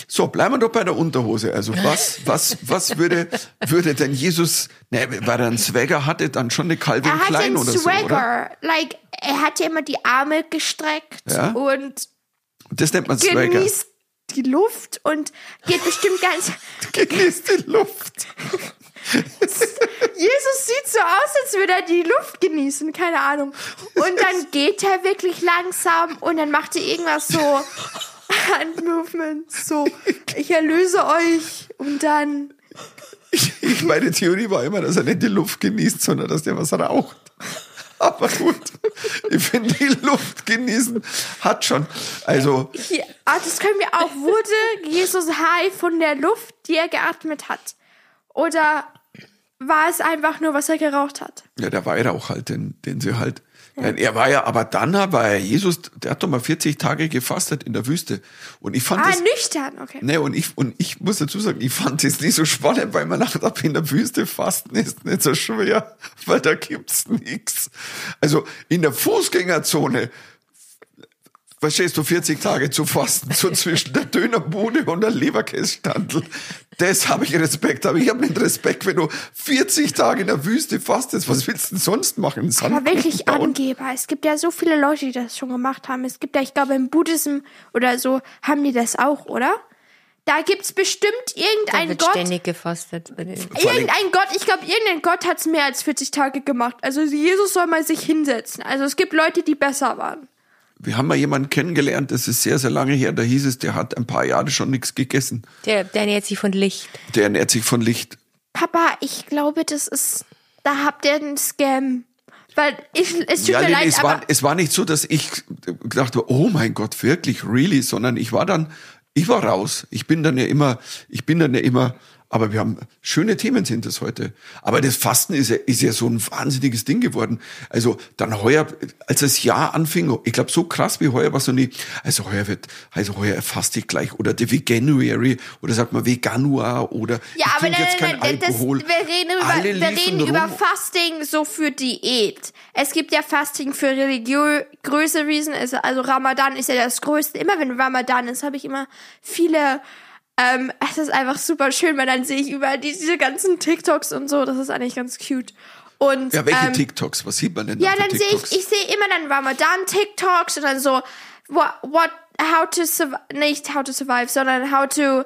so, bleiben wir doch bei der Unterhose. Also was, was, was würde, würde denn Jesus, ne, weil er einen Swagger hatte, dann schon eine Calvin Er Klein einen oder so, oder? Swagger. like, er hat ja immer die Arme gestreckt Ja. und Das nennt man Swagger. genießt die Luft und geht bestimmt ganz. *laughs* Genießt die Luft. *laughs* Jesus sieht so aus, als würde er die Luft genießen, keine Ahnung. Und dann *laughs* geht er wirklich langsam und dann macht er irgendwas so Handmovements, so ich erlöse euch und dann Ich, meine Theorie war immer, dass er nicht die Luft genießt, sondern dass der was raucht. Aber gut, ich finde, die Luft genießen hat schon. Also, hier, ah, das können wir auch. Wurde Jesus high von der Luft, die er geatmet hat? Oder war es einfach nur, was er geraucht hat? ja, der Weihrauch halt, den, den sie halt. Nein, er war ja, aber dann war er Jesus, der hat doch mal 40 Tage gefastet in der Wüste. Und ich fand Ah, das. nüchtern, okay. Ne, und ich, und ich muss dazu sagen, ich fand es nicht so spannend, weil man dachte, in der Wüste fasten ist nicht so schwer, weil da gibt's nix. Also in der Fußgängerzone, verstehst du, 40 Tage zu fasten, so *laughs* zwischen der Dönerbude und der Leberkässtandel. Das habe ich Respekt, aber ich habe nicht Respekt, wenn du 40 Tage in der Wüste fastest. Was willst du denn sonst machen? Aber wirklich bauen? Angeber. Es gibt ja so viele Leute, die das schon gemacht haben. Es gibt ja, ich glaube, im Buddhism oder so haben die das auch, oder? Da gibt's bestimmt Da irgendein wird Gott. ständig gefastet. Bei Irgendein Gott, ich glaube, irgendein Gott hat's mehr als 40 Tage gemacht. Also Jesus soll mal sich hinsetzen. Also es gibt Leute, die besser waren. Wir haben mal jemanden kennengelernt, das ist sehr, sehr lange her, da hieß es, der hat ein paar Jahre schon nichts gegessen. Der, der ernährt sich von Licht. Der ernährt sich von Licht. Papa, ich glaube, das ist, da habt ihr einen Scam. Weil ich, es tut Ja, mir Lili, leid, es, aber war, es war nicht so, dass ich gedacht habe, oh mein Gott, wirklich, really, sondern ich war dann, ich war raus. Ich bin dann ja immer, ich bin dann ja immer, aber wir haben schöne Themen sind das heute. Aber das Fasten ist ja, ist ja so ein wahnsinniges Ding geworden. Also dann heuer, als das Jahr anfing, ich glaube so krass wie heuer war so nie, also heuer wird, also heuer faste ich gleich oder der Veganuary oder sagt man Veganua oder Ja, ich aber nein, jetzt nein, nein, das, Alkohol. wir reden, über, Alle wir reden über rum. Fasting so für Diät. Es gibt ja Fasting für religiöse Reason, also, also Ramadan ist ja das Größte. Immer wenn Ramadan ist, habe ich immer viele, ähm, es ist einfach super schön, weil dann sehe ich überall diese, ganzen TikToks und so, das ist eigentlich ganz cute. Und, Ja, welche ähm, TikToks? Was sieht man denn ja, da für dann sehe ich, ich sehe immer dann Ramadan-TikToks und dann so, what, what, how to survive, nicht how to survive, sondern how to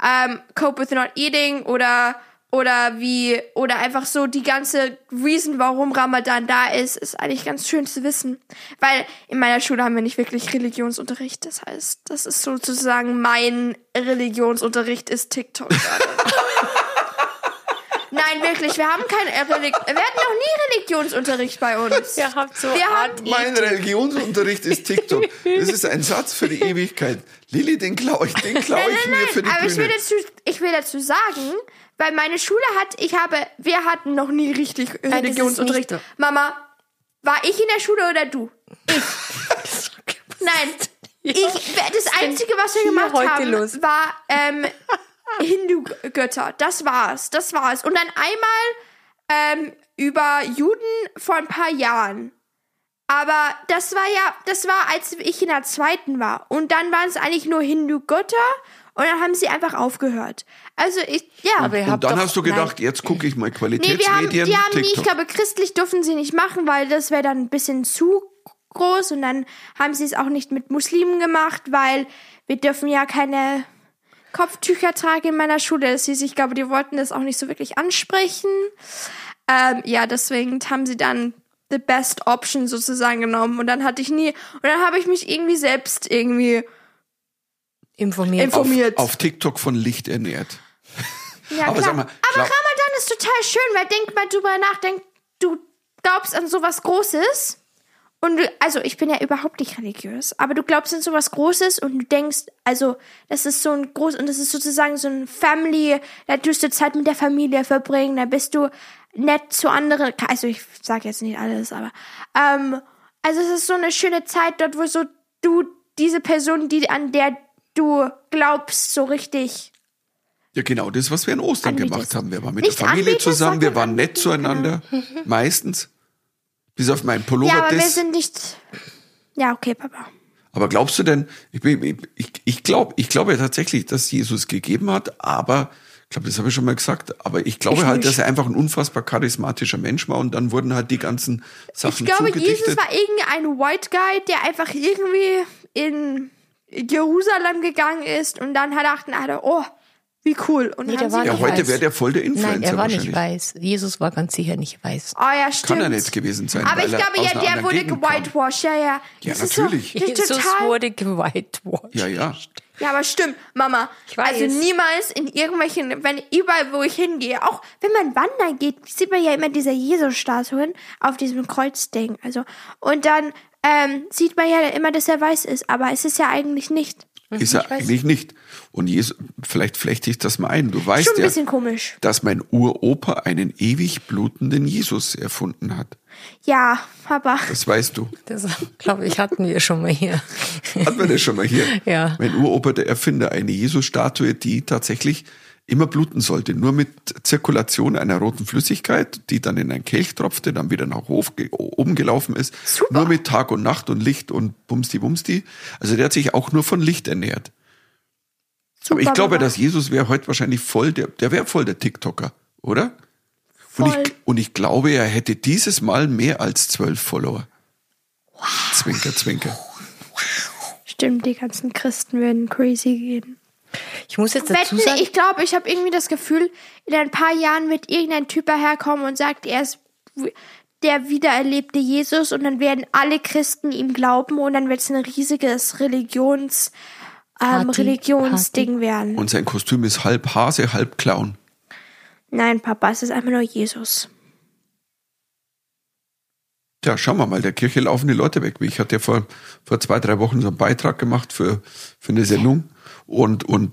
um, cope with not eating oder, oder wie, oder einfach so die ganze Reason, warum Ramadan da ist, ist eigentlich ganz schön zu wissen. Weil in meiner Schule haben wir nicht wirklich Religionsunterricht. Das heißt, das ist sozusagen mein Religionsunterricht ist TikTok. *laughs* Nein, wirklich, wir haben keinen Relig wir hatten noch nie Religionsunterricht bei uns. Ihr habt so Wir haben- Mein Religionsunterricht ist TikTok. Das ist ein Satz für die Ewigkeit. Lilly, den klaue ich, den klaue Nein, ich nein, mir nein, für die aber ich will, Bühne. dazu, ich will dazu sagen, weil meine Schule hat, ich habe, wir hatten noch nie richtig Religionsunterricht. nicht Mama, war ich in der Schule oder du? *laughs* Nein. Ich, das Einzige, was wir gemacht heute haben, los? war ähm, Hindu-Götter. Das war's. Das war's. Und dann einmal ähm, über Juden vor ein paar Jahren. Aber das war ja, das war, als ich in der zweiten war. Und dann waren es eigentlich nur Hindu-Götter und dann haben sie einfach aufgehört. Also ich, ja. Und habt dann doch, hast du gedacht, jetzt gucke ich mal Nee, wir haben, Qualitätsmedien, die haben nie, ich TikTok. glaube, christlich dürfen sie nicht machen, weil das wäre dann ein bisschen zu groß und dann haben sie es auch nicht mit Muslimen gemacht, weil wir dürfen ja keine Kopftücher tragen in meiner Schule. Das hieß, ich glaube, die wollten das auch nicht so wirklich ansprechen. Ähm, ja, deswegen haben sie dann the best option sozusagen genommen und dann hatte ich nie, und dann habe ich mich irgendwie selbst irgendwie informiert. Info- informiert. Auf, auf TikTok von Licht ernährt. Ja, Aber klar. sag mal, Aber Ramadan ist total schön, weil denk mal drüber nach, denk, du glaubst an sowas Großes. Und du, also ich bin ja überhaupt nicht religiös, aber du glaubst an sowas Großes und du denkst, also das ist so ein groß und das ist sozusagen so ein Family, da tust du Zeit mit der Familie verbringen, da bist du nett zu anderen, also ich sage jetzt nicht alles, aber ähm, also es ist so eine schöne Zeit dort, wo so du diese Person, die an der du glaubst, so richtig Ja, genau, das, was wir in Ostern Anbetest. gemacht haben. Wir waren mit Nicht der Familie anbetest, zusammen, wir waren nett zueinander, *laughs* meistens. Bis auf meinen Pullover. Ja, aber wir sind nicht. Ja, okay, Papa. aber glaubst du denn, ich, bin- ich, ich glaube ich glaube ja tatsächlich, dass Jesus gegeben hat, aber, ich glaube, das habe ich schon mal gesagt, aber ich glaube Ich halt, nicht. dass er einfach ein unfassbar charismatischer Mensch war und dann wurden halt die ganzen Sachen Ich glaube, zugedichtet. Jesus war irgendein White Guy, der einfach irgendwie in Jerusalem gegangen ist und dann hat dachten alle, oh, wie cool. Und Nee, der war sie ja, nicht heute wäre der voll der Influencer Nein, er war nicht weiß. Jesus war ganz sicher nicht weiß. Oh ja, stimmt. Kann er nicht gewesen sein. Aber weil ich er glaube, aus ja, einer der wurde gewhitewashed, ja, ja. Ja, Das ist natürlich. So, das ist Jesus total, wurde gewhitewashed. Ja, ja. Ja, aber stimmt, Mama. Ich weiß. Also niemals in irgendwelchen, wenn überall, wo ich hingehe, auch wenn man wandern geht, sieht man ja immer diese Jesus-Statuen auf diesem Kreuzding. Also und dann ähm, sieht man ja immer, dass er weiß ist, aber es ist ja eigentlich nicht. Ist er eigentlich nicht. Und Jesus, vielleicht flechte ich das mal ein. Du weißt Schon ein ja, bisschen komisch. dass mein Uropa einen ewig blutenden Jesus erfunden hat. Ja, Papa. Das weißt du. Das, glaube ich, hatten wir schon mal hier. Hatten wir das schon mal hier? Ja. Mein Uropa, der Erfinder, eine Jesus-Statue, die tatsächlich immer bluten sollte. Nur mit Zirkulation einer roten Flüssigkeit, die dann in einen Kelch tropfte, dann wieder nach Hof oben gelaufen ist. Super. Nur mit Tag und Nacht und Licht und Bumsti Bumsti. Also der hat sich auch nur von Licht ernährt. Aber ich Super, glaube, dass Jesus wäre heute wahrscheinlich voll der, der wäre voll der TikToker, oder? Und Voll. ich, und ich glaube, er hätte dieses Mal mehr als zwölf Follower. Zwinker, zwinker. Stimmt, die ganzen Christen würden crazy gehen. Ich muss jetzt dazu Wetten, sagen, ich glaube, ich habe irgendwie das Gefühl, in ein paar Jahren wird irgendein Typ daherkommen und sagt, er ist der wiedererlebte Jesus und dann werden alle Christen ihm glauben und dann wird es ein riesiges Religions, ähm, Party, Religionsding werden. Und sein Kostüm ist halb Hase, halb Clown. Nein, Papa, es ist einfach nur Jesus. Ja, schauen wir mal, der Kirche laufen die Leute weg. Ich hatte ja vor, vor zwei, drei Wochen so einen Beitrag gemacht für, für eine Sendung und, und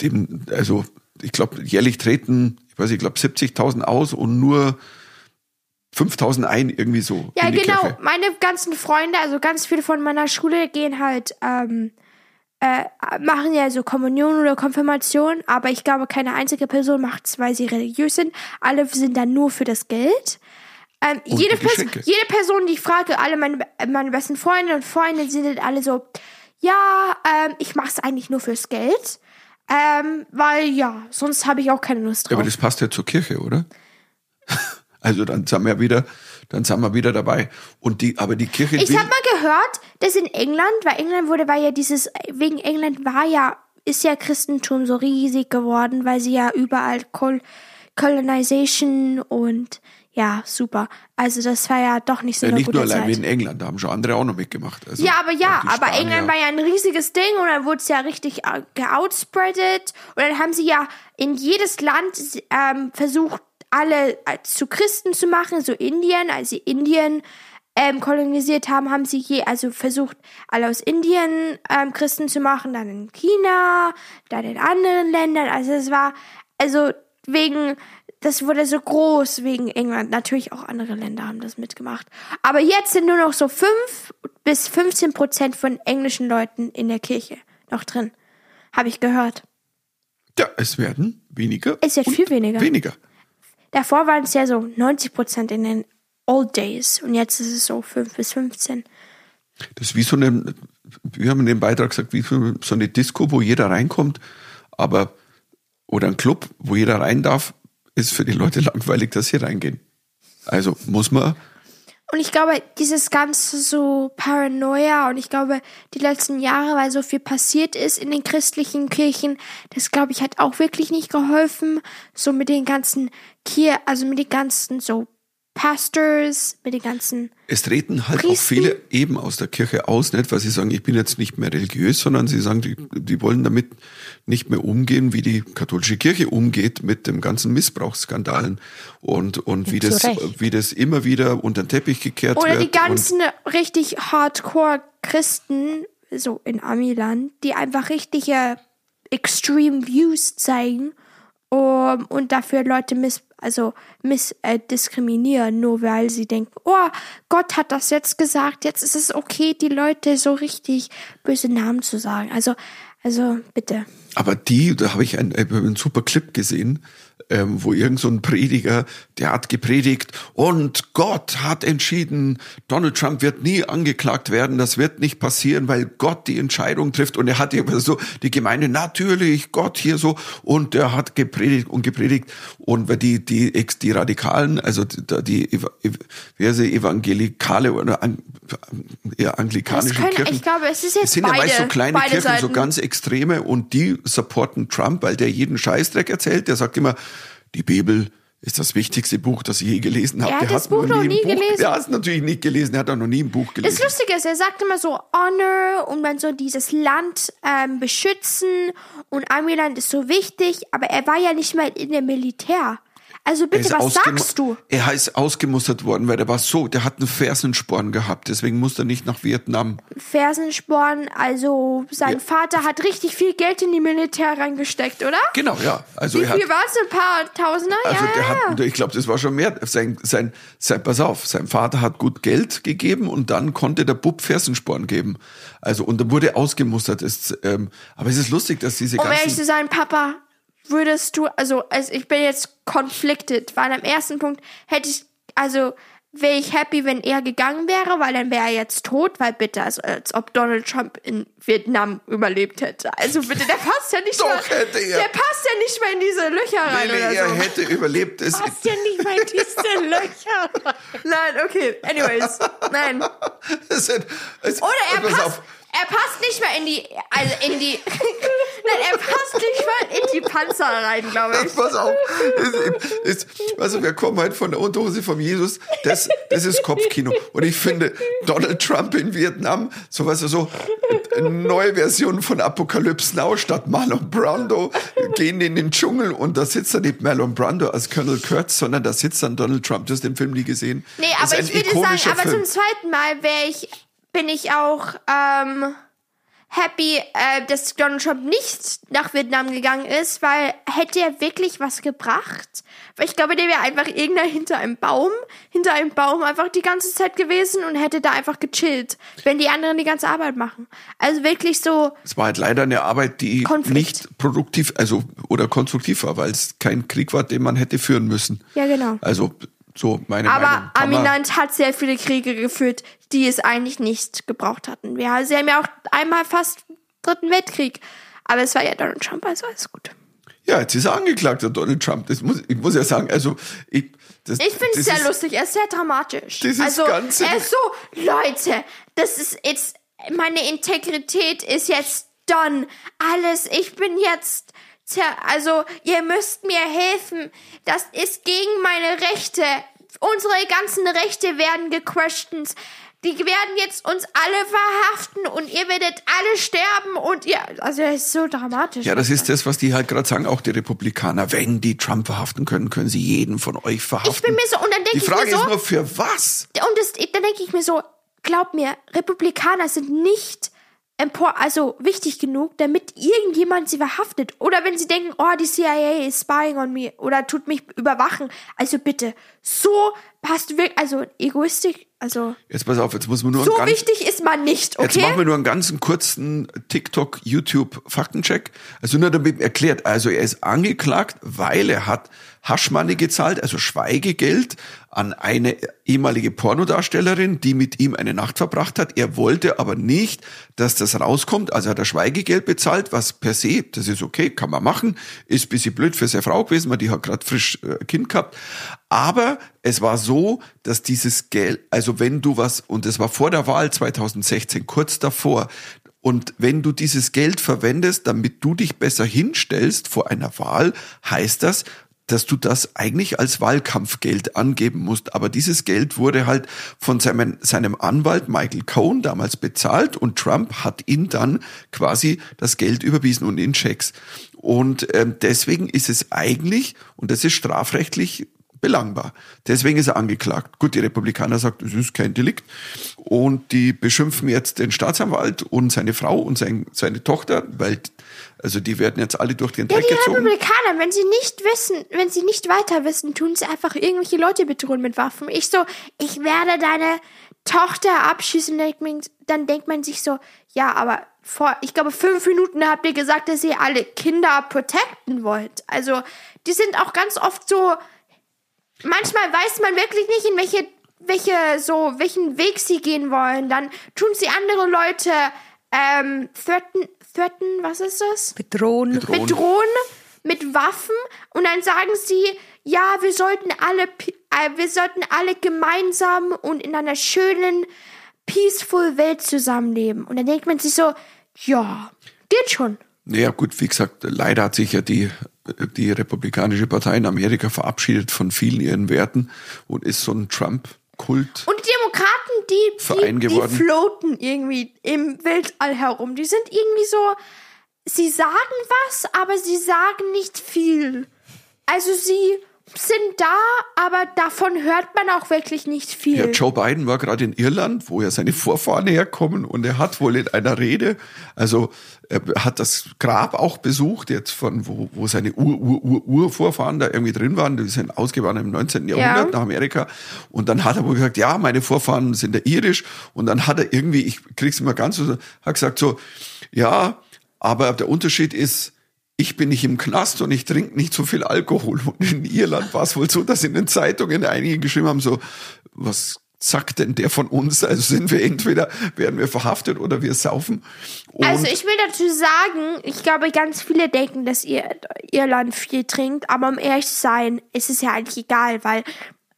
dem, also, ich glaube, jährlich treten, ich weiß, ich glaube, 70.000 aus und nur 5.000 ein, irgendwie so. Ja, in die genau. Kirche. Meine ganzen Freunde, also ganz viele von meiner Schule, gehen halt, ähm, äh, machen ja so Kommunion oder Konfirmation, aber ich glaube, keine einzige Person macht es, weil sie religiös sind. Alle sind dann nur für das Geld. Ähm, jede, Person, jede Person, die ich frage, alle meine, meine besten Freunde und Freunde sind halt alle so, ja, ähm, ich mache es eigentlich nur fürs Geld. Ähm, weil ja, sonst habe ich auch keine Lust Ja, drauf. aber das passt ja zur Kirche, oder? *laughs* Also dann sind wir wieder, dann sind wir wieder dabei. Und die, aber die Kirche Ich habe mal gehört, dass in England, weil England wurde, war ja dieses, wegen England war ja, ist ja Christentum so riesig geworden, weil sie ja überall Col Colonization und ja, super. Also das war ja doch nicht so ja, eine nicht gute nur allein Zeit. wie in England, da haben schon andere auch noch mitgemacht. Also Ja, aber ja, aber Spanier. England war ja ein riesiges Ding und dann wurde es ja richtig äh, geoutspreadet und dann haben sie ja in jedes Land ähm, versucht, alle äh, zu Christen zu machen, so Indien, als sie Indien ähm, kolonisiert haben, haben sie je, also versucht, alle aus Indien ähm, Christen zu machen, dann in China, dann in anderen Ländern. Also es war, also wegen, das wurde so groß wegen England. Natürlich auch andere Länder haben das mitgemacht. Aber jetzt sind nur noch so fünf bis 15 Prozent von englischen Leuten in der Kirche noch drin. Habe ich gehört. Ja, es werden weniger. Es wird viel weniger. Weniger. Davor waren es ja so 90 Prozent in den Old Days und jetzt ist es so 5 bis 15. Das ist wie so eine, wir haben in dem Beitrag gesagt, wie so eine Disco, wo jeder reinkommt, aber, oder ein Club, wo jeder rein darf, ist für die Leute langweilig, dass sie reingehen. Also muss man, Und ich glaube, dieses ganze so Paranoia und ich glaube, die letzten Jahre, weil so viel passiert ist in den christlichen Kirchen, das glaube ich hat auch wirklich nicht geholfen. So mit den ganzen Kir, also mit den ganzen so Pastors, mit den ganzen, es treten halt auch Priester? viele eben aus der Kirche aus, nicht weil sie sagen, ich bin jetzt nicht mehr religiös, sondern sie sagen, die, die wollen damit nicht mehr umgehen, wie die katholische Kirche umgeht mit dem ganzen Missbrauchsskandalen und, und wie das, Recht. wie das immer wieder unter den Teppich gekehrt oder wird. die ganzen richtig Hardcore Christen, so in Amiland, die einfach richtige Extreme Views zeigen um, und dafür Leute miss, also miss, äh, diskriminieren, nur weil sie denken, oh, Gott hat das jetzt gesagt, jetzt ist es okay, die Leute so richtig böse Namen zu sagen. Also, also bitte. Aber die, da habe ich einen, äh, einen super Clip gesehen, ähm, wo irgend so ein Prediger, der hat gepredigt und Gott hat entschieden, Donald Trump wird nie angeklagt werden, das wird nicht passieren, weil Gott die Entscheidung trifft und er hat so die Gemeinde, natürlich, Gott hier so und der hat gepredigt und gepredigt und weil die, die, die Radikalen, also die, die heißt sie, evangelikale oder an, eher anglikanische können- Kirchen. ich glaube, es ist jetzt sind ja meist so beide- kleine beide Kirchen, so Seiten. ganz Extreme und die supporten Trump, weil der jeden Scheißdreck erzählt. Der sagt immer, die Bibel ist das wichtigste Buch, das ich je gelesen habe. Er hat der das Buch noch ein nie gelesen. Der hat es natürlich nicht gelesen, er hat auch noch nie ein Buch Das gelesen. Lustige ist, er sagt immer so Honor und man so dieses Land ähm, beschützen und Amiland ist so wichtig, aber er war ja nicht mal in dem Militär. Also Er bitte, was sagst du? Er ist ausgemustert worden, weil der war so, der hat einen Fersensporn gehabt, deswegen musste er nicht nach Vietnam. Fersensporn, also sein Ja. Vater hat richtig viel Geld in die Militär reingesteckt, oder? Genau, ja. Also Wie er viel war es? Ein paar Tausender? Also ja, der ja. hat, ich glaube, das war schon mehr. Sein, sein, sein, pass auf, sein Vater hat gut Geld gegeben und dann konnte der Bub Fersensporn geben. Also und da wurde ausgemustert. Ist, ähm, aber es ist lustig, dass diese Um ehrlich ganzen. zu sein, Papa, würdest du, also, also ich bin jetzt conflicted, weil am ersten Punkt hätte ich, also wäre ich happy, wenn er gegangen wäre, weil dann wäre er jetzt tot, weil bitte, also als ob Donald Trump in Vietnam überlebt hätte. Also bitte, der passt ja nicht *laughs* Doch, mal, hätte er. der passt ja nicht mal in diese Löcher rein nee, oder er so. hätte überlebt. Es, Passt ja nicht mal in diese *laughs* Löcher. Nein, okay, anyways, nein. es, es, Oder er pass passt, auf. Er passt nicht mal in die, also in die, *laughs* nein, er passt nicht mal in die Panzer rein, glaube ich. Pass auf. Es, es, also wir kommen halt von der Unterhose vom Jesus. Das, das ist Kopfkino. Und ich finde, Donald Trump in Vietnam, so was so eine neue Version von Apocalypse Now statt Marlon Brando gehen in den Dschungel und da sitzt dann nicht Marlon Brando als Colonel Kurtz, sondern da sitzt dann Donald Trump. Du hast den Film nie gesehen. Nee, ist aber ich würde sagen, aber Film. zum zweiten Mal wäre ich, bin ich auch ähm, happy, äh, dass Donald Trump nicht nach Vietnam gegangen ist, weil hätte er wirklich was gebracht? Weil ich glaube, der wäre einfach irgendeiner hinter einem Baum, hinter einem Baum einfach die ganze Zeit gewesen und hätte da einfach gechillt, wenn die anderen die ganze Arbeit machen. Also wirklich so, Es war halt leider eine Arbeit, die Konflikt. nicht produktiv, also oder konstruktiv war, weil es kein Krieg war, den man hätte führen müssen. ja genau. Also so meine Meinung. Aber Kann man- Aminant hat sehr viele Kriege geführt, die es eigentlich nicht gebraucht hatten. Wir, sie haben ja auch einmal fast Dritten Weltkrieg. Aber es war ja Donald Trump, also alles gut. Ja, jetzt ist er angeklagt, der Donald Trump. Das muss, ich muss ja sagen, also ich, das, Ich finde das es sehr ist- lustig, er ist sehr dramatisch. Dieses also, ganze- er ist so, Leute, das ist jetzt, meine Integrität ist jetzt done. Alles, ich bin jetzt, also, ihr müsst mir helfen. Das ist gegen meine Rechte. Unsere ganzen Rechte werden gequestioned. Die werden jetzt uns alle verhaften und ihr werdet alle sterben und ihr, also, er ist so dramatisch. Ja, das ist das, was die halt gerade sagen, auch die Republikaner. Wenn die Trump verhaften können, können sie jeden von euch verhaften. Ich bin mir so, und dann denke die ich mir Frage so, ist nur, für was? Und das, dann denke ich mir so, glaub mir, Republikaner sind nicht empor, also wichtig genug, damit irgendjemand sie verhaftet. Oder wenn sie denken, oh, die CIA ist spying on me oder tut mich überwachen. Also bitte, so du wirklich, also Egoistik, also Jetzt pass auf, jetzt muss man nur so wichtig ist man nicht, Jetzt okay? machen wir nur einen ganzen kurzen TikTok, YouTube Faktencheck. Also nur damit erklärt. Also er ist angeklagt, weil er hat Haschmoney gezahlt, also Schweigegeld an eine ehemalige Pornodarstellerin, die mit ihm eine Nacht verbracht hat. Er wollte aber nicht, dass das rauskommt. Also hat er Schweigegeld bezahlt, was per se, das ist okay, kann man machen. Ist bisschen blöd für seine Frau gewesen, weil die hat gerade frisch äh, Kind gehabt. Aber es war so, dass dieses Geld, also wenn du was, und es war vor der Wahl 2016, kurz davor, und wenn du dieses Geld verwendest, damit du dich besser hinstellst vor einer Wahl, heißt das, dass du das eigentlich als Wahlkampfgeld angeben musst. Aber dieses Geld wurde halt von seinem, seinem Anwalt Michael Cohen damals bezahlt und Trump hat ihn dann quasi das Geld überwiesen und in Schecks. Und ähm, deswegen ist es eigentlich, und das ist strafrechtlich belangbar. Deswegen ist er angeklagt. Gut, die Republikaner sagt, es ist kein Delikt. Und die beschimpfen jetzt den Staatsanwalt und seine Frau und sein, seine Tochter, weil, also die werden jetzt alle durch den Ja, Dreck die gezogen. Republikaner, wenn sie nicht wissen, wenn sie nicht weiter wissen, tun sie einfach irgendwelche Leute bedrohen mit Waffen. Ich so, ich werde deine Tochter abschießen, dann denkt man sich so, ja, aber vor, ich glaube, fünf Minuten habt ihr gesagt, dass ihr alle Kinder protecten wollt. Also, die sind auch ganz oft so, manchmal weiß man wirklich nicht, in welche, welche, so, welchen Weg sie gehen wollen. Dann tun sie andere Leute, ähm, threaten, threaten, was ist das? Bedrohen. Bedrohen. bedrohen mit Waffen und dann sagen sie, ja, wir sollten alle, pi- äh, wir sollten alle gemeinsam und in einer schönen, peaceful Welt zusammenleben. Und dann denkt man sich so, ja, geht schon. Naja, gut, wie gesagt, leider hat sich ja die, die Republikanische Partei in Amerika verabschiedet von vielen ihren Werten und ist so ein Trump-Kult. Und die Demokraten, die, Verein die, die geworden. floaten irgendwie im Weltall herum. Die sind irgendwie so, sie sagen was, aber sie sagen nicht viel. Also sie sind da, aber davon hört man auch wirklich nicht viel. Ja, Joe Biden war gerade in Irland, wo ja seine Vorfahren herkommen und er hat wohl in einer Rede, also er hat das Grab auch besucht, jetzt von wo, wo seine Ur, Ur, Ur, Urvorfahren da irgendwie drin waren, die sind ausgewandert im 19. Jahrhundert nach Amerika und dann hat er wohl gesagt, ja, meine Vorfahren sind ja irisch und dann hat er irgendwie, ich krieg's immer ganz so, hat gesagt so, ja, aber der Unterschied ist, ich bin nicht im Knast und ich trinke nicht so viel Alkohol. Und in Irland war es wohl so, dass in den Zeitungen einige geschrieben haben, so, was sagt denn der von uns? Also sind wir entweder, werden wir verhaftet oder wir saufen. Und Also ich will dazu sagen, ich glaube, ganz viele denken, dass ihr Irland viel trinkt, aber um ehrlich zu sein, ist es ja eigentlich egal, weil,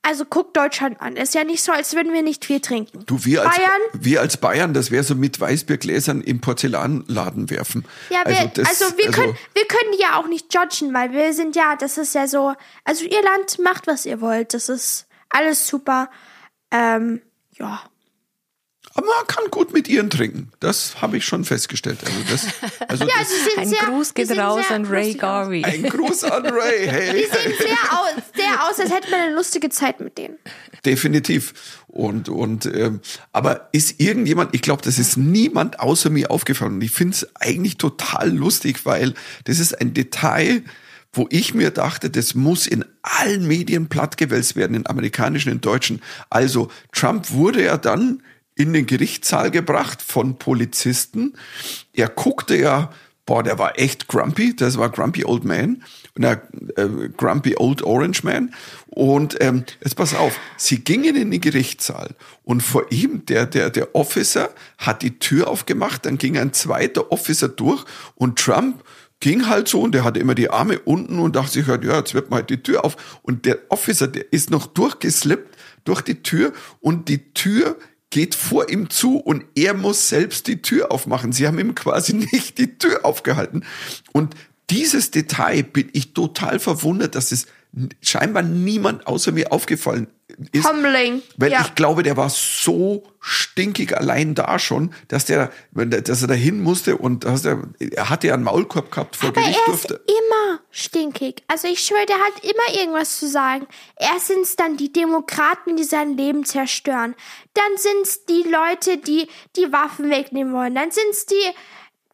also guckt Deutschland an. Es ist ja nicht so, als würden wir nicht viel trinken. du, wir als, Bayern? wir als Bayern, das wäre so mit Weißbiergläsern im Porzellanladen werfen. Ja, wir, also, das- wir können, wir können die ja auch nicht judgen, weil wir sind ja, das ist ja so, also Irland macht, was ihr wollt. Das ist alles super. Ähm, ja. Aber man kann gut mit ihren trinken. Das habe ich schon festgestellt. Also das, also *laughs* Ja, das, sie sind Ein sehr, Gruß geht raus sehr an Ray aus. Garvey. ein Gruß an Ray. *laughs* Hey. Die sehen sehr aus, sehr aus, als hätte man eine lustige Zeit mit denen. Definitiv. Und, und ähm, aber ist irgendjemand, ich glaube, das ist niemand außer mir aufgefallen. Und ich finde es eigentlich total lustig, weil das ist ein Detail, wo ich mir dachte, das muss in allen Medien plattgewälzt werden, in amerikanischen, in deutschen. Also Trump wurde ja dann in den Gerichtssaal gebracht von Polizisten. Er guckte ja, boah, der war echt grumpy, das war Grumpy Old Man, na, äh, Grumpy Old Orange Man. Und ähm, jetzt pass auf, sie gingen in den Gerichtssaal und vor ihm, der, der, der Officer, hat die Tür aufgemacht, dann ging ein zweiter Officer durch und Trump ging halt so und der hatte immer die Arme unten und dachte sich halt, ja, jetzt wird mal halt die Tür auf. Und der Officer, der ist noch durchgeslippt durch die Tür und die Tür geht vor ihm zu und er muss selbst die Tür aufmachen. Sie haben ihm quasi *laughs* nicht die Tür aufgehalten. Und dieses Detail bin ich total verwundert, dass es scheinbar niemand außer mir aufgefallen ist. Humbling. Weil ja. ich glaube, der war so stinkig allein da schon, dass der, wenn der, dass er dahin musste und dass er, er hatte ja einen Maulkorb gehabt vor Aber Gericht er ist durfte. immer stinkig. Also ich schwöre, der hat immer irgendwas zu sagen. Erst sind's dann die Demokraten, die sein Leben zerstören. Dann sind's die Leute, die die Waffen wegnehmen wollen. Dann sind's die,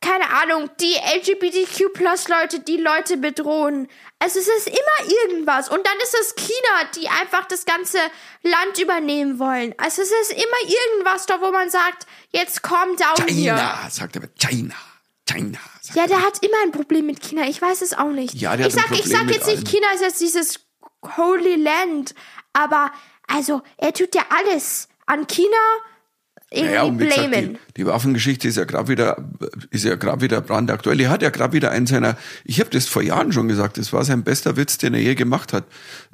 keine Ahnung, die LGBTQ-Plus-Leute, die Leute bedrohen. Also es ist immer irgendwas. Und dann ist es China, die einfach das ganze Land übernehmen wollen. Also es ist immer irgendwas da, wo man sagt, jetzt calm down hier. China, sagt er, China, China. Ja, er. der hat immer ein Problem mit China. Ich weiß es auch nicht. Ja, der ich hat ein sag, ich Problem sag jetzt nicht. China ist jetzt dieses Holy Land, aber also er tut ja alles an China irgendwie Naja, wie gesagt, blamen. die, die Waffengeschichte ist ja gerade wieder, ist ja gerade wieder brandaktuell. Er hat ja gerade wieder einen seiner, ich habe das vor Jahren schon gesagt, das war sein bester Witz, den er je gemacht hat.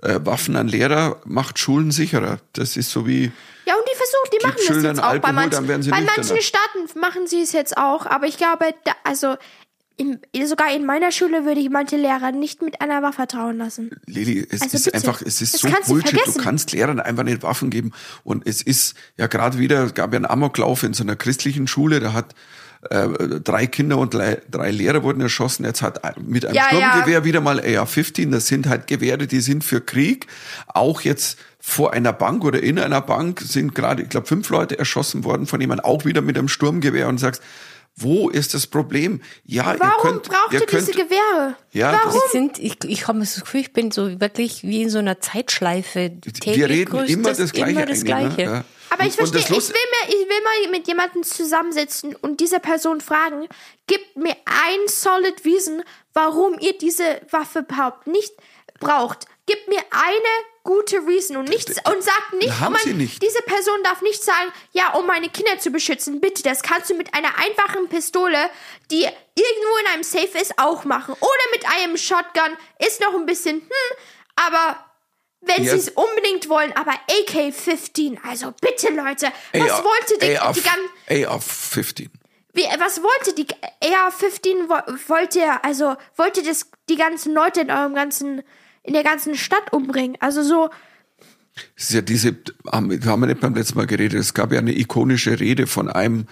Äh, Waffen an Lehrer macht Schulen sicherer. Das ist so wie, Ja, und die versuchen, die machen das jetzt auch. bei Alkohol, manchen, werden sie bei manchen Staaten machen sie es jetzt auch, aber ich glaube, da, also im, sogar in meiner Schule würde ich manche Lehrer nicht mit einer Waffe trauen lassen. Lili, es Also ist bitte, einfach, es ist das so du Bullshit. Du, vergessen. kannst Lehrern einfach nicht Waffen geben. Und es ist ja gerade wieder, es gab ja einen Amoklauf in so einer christlichen Schule, da hat äh, drei Kinder und drei, drei Lehrer wurden erschossen. Jetzt hat mit einem Ja, ja. Sturmgewehr wieder mal AR-15. Das sind halt Gewehre, die sind für Krieg. Auch jetzt vor einer Bank oder in einer Bank sind gerade, ich glaube, fünf Leute erschossen worden von jemandem, auch wieder mit einem Sturmgewehr und sagst, wo ist das Problem? Ja, ihr Warum könnt, braucht ihr ihr könnt, diese Gewehre? Ja, das- Warum? Sind, ich, ich habe das Gefühl, ich bin so wirklich wie in so einer Zeitschleife. Täglich wir reden immer das Gleiche. Immer das ne? Gleiche. Ja. Aber ich verstehe, das ich will, mir, ich will mal mit jemandem zusammensitzen und diese Person fragen, gibt mir ein solid Reason, warum ihr diese Waffe überhaupt nicht braucht. Gibt mir eine gute Reason und nichts und sagt nicht, haben man, nicht. diese Person darf nicht sagen, ja, um meine Kinder zu beschützen, bitte, das kannst du mit einer einfachen Pistole, die irgendwo in einem Safe ist, auch machen. Oder mit einem Shotgun, ist noch ein bisschen, hm, aber wenn Ja. sie es unbedingt wollen, aber AK-15, also bitte Leute, was AR wollte die, AR die ganzen, AR-15. wie, was wollte die AR-15, wo- wollte, also, wollte das die ganzen Leute in eurem ganzen, in der ganzen Stadt umbringen, also so, Es ist ja diese, haben wir nicht beim letzten Mal geredet, es gab ja eine ikonische Rede von einem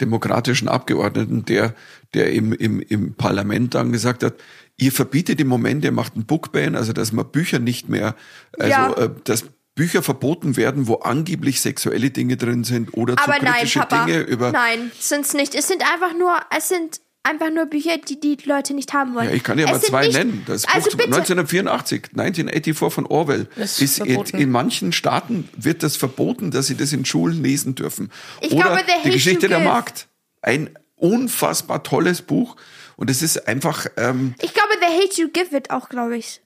demokratischen Abgeordneten, der, der im, im, im Parlament dann gesagt hat, ihr verbietet im Moment, ihr macht einen Bookban, also dass man Bücher nicht mehr, also Ja. äh, dass Bücher verboten werden, wo angeblich sexuelle Dinge drin sind oder zu aber nein, kritische Papa, Dinge über. nein, sind's nicht, es sind einfach nur, es sind einfach nur Bücher, die die Leute nicht haben wollen. Ja, ich kann dir Es mal sind zwei nicht, nennen. Das also Buch bitte, 1984, 1984 von Orwell. Ist Ist in, manchen Staaten wird das verboten, dass sie das in Schulen lesen dürfen. Ich Oder glaube, die Geschichte der. Markt. Ein unfassbar tolles Buch. Und es ist einfach, ähm, ich glaube, The Hate You Give wird auch, glaube ich.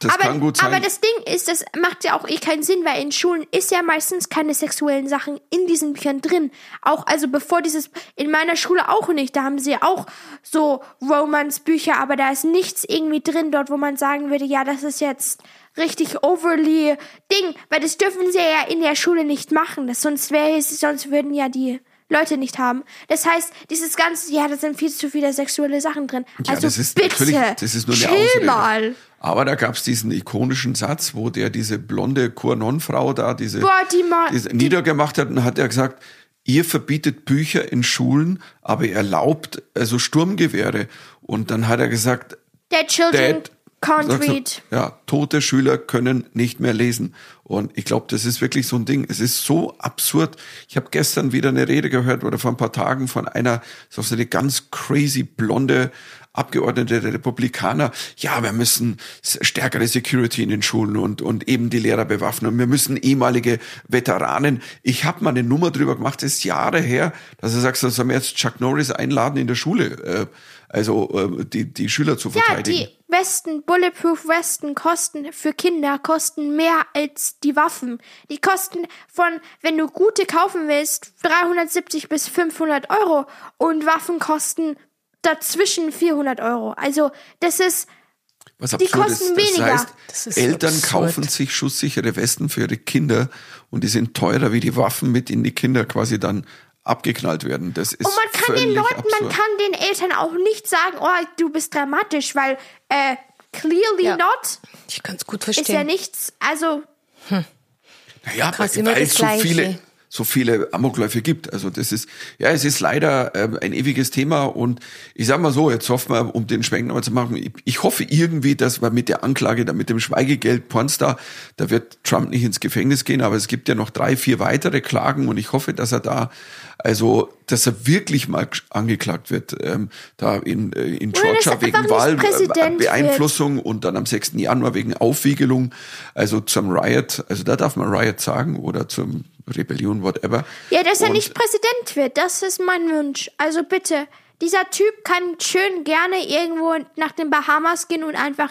Das aber, kann gut sein. aber das Ding ist, das macht ja auch eh keinen Sinn, weil in Schulen ist ja meistens keine sexuellen Sachen in diesen Büchern drin. Auch, also bevor dieses, in meiner Schule auch nicht, da haben sie auch so Romance-Bücher, aber da ist nichts irgendwie drin dort, wo man sagen würde, ja, das ist jetzt richtig overly Ding, weil das dürfen sie ja in der Schule nicht machen, das, sonst wäre es, sonst würden ja die Leute nicht haben. Das heißt, dieses ganze, ja, da sind viel zu viele sexuelle Sachen drin. ja, also das ist bitte, natürlich, das ist nur eine Ausrede. mal. Aber da gab es diesen ikonischen Satz, wo der diese blonde Kurnon-Frau da diese, Boah, die ma- diese die- niedergemacht hat und hat er gesagt, ihr verbietet Bücher in Schulen, aber ihr erlaubt also Sturmgewehre. Und dann hat er gesagt, Dead children Dad, can't sagst du, read. ja, tote Schüler können nicht mehr lesen. Und ich glaube, das ist wirklich so ein Ding. Es ist so absurd. Ich habe gestern wieder eine Rede gehört oder vor ein paar Tagen von einer, so eine ganz crazy blonde Abgeordnete der Republikaner. Ja, wir müssen stärkere Security in den Schulen und, und eben die Lehrer bewaffnen. Und wir müssen ehemalige Veteranen. Ich habe mal eine Nummer drüber gemacht, das ist Jahre her, dass er sagt, so sollen wir jetzt Chuck Norris einladen in der Schule, äh, also äh, die, die Schüler zu Ja, verteidigen. die Westen, Bulletproof Westen kosten für Kinder kosten mehr als die Waffen. Die kosten von, wenn du gute kaufen willst, 370 bis 500 Euro und Waffen kosten dazwischen 400 Euro. Also das ist Was Die kosten ist. Das weniger. heißt, Das ist Eltern absurd. kaufen sich schusssichere Westen für ihre Kinder und die sind teurer, wie die Waffen mit in die Kinder quasi dann abgeknallt werden. Das ist Und man kann den völlig Leuten, absurd. man kann den Eltern auch nicht sagen, oh, du bist dramatisch, weil äh, clearly Ja. not Ich kann es gut ist ja verstehen. nichts. Also Naja, Krass, weil, weil das so Gleiche. viele, so viele Amokläufe gibt. Also das ist, ja, es ist leider ähm, ein ewiges Thema und ich sag mal so, jetzt hoffen wir, um den Schwenk nochmal zu machen, ich, ich hoffe irgendwie, dass wir mit der Anklage, da mit dem Schweigegeld Pornstar, da wird Trump nicht ins Gefängnis gehen, aber es gibt ja noch drei, vier weitere Klagen und ich hoffe, dass er da, also, dass er wirklich mal angeklagt wird, ähm, da in, äh, in Georgia wegen Wahlbeeinflussung und dann am 6. Januar wegen Aufwiegelung, also zum Riot, also da darf man Riot sagen oder zum Rebellion, whatever. Ja, dass er Und- nicht Präsident wird, das ist mein Wunsch. Also bitte, dieser Typ kann schön gerne irgendwo nach den Bahamas gehen und einfach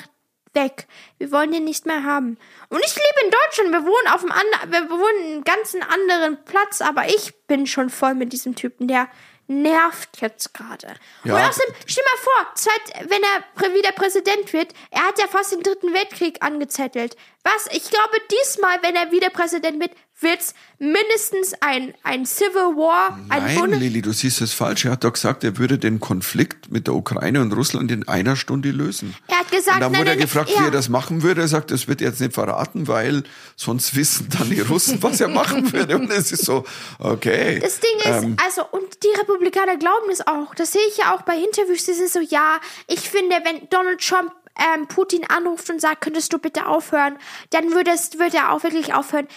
weg. Wir wollen den nicht mehr haben. Und ich lebe in Deutschland, wir wohnen auf einem anderen, wir wohnen in einem ganz anderen Platz, aber ich bin schon voll mit diesem Typen, der nervt jetzt gerade. Ja. Und außerdem, stell mal vor, zweit, wenn er wieder Präsident wird, er hat ja fast den dritten Weltkrieg angezettelt. Was? Ich glaube, diesmal, wenn er wieder Präsident wird, wird's mindestens ein, ein Civil War, ein Nein. Lilly, du siehst es falsch. Er hat doch gesagt, er würde den Konflikt mit der Ukraine und Russland in einer Stunde lösen. Er hat gesagt, und dann nein, wurde er nein, gefragt, ja. wie er das machen würde. Er sagt, das wird er jetzt nicht verraten, weil sonst wissen dann die Russen, was er machen würde. Und es ist so, okay. Das Ding ist, Ähm, also, und die Republikaner glauben das auch. Das sehe ich ja auch bei Interviews. Die sind so, ja, ich finde, wenn Donald Trump ähm, Putin anruft und sagt, könntest du bitte aufhören, dann würde, es, würde er auch wirklich aufhören.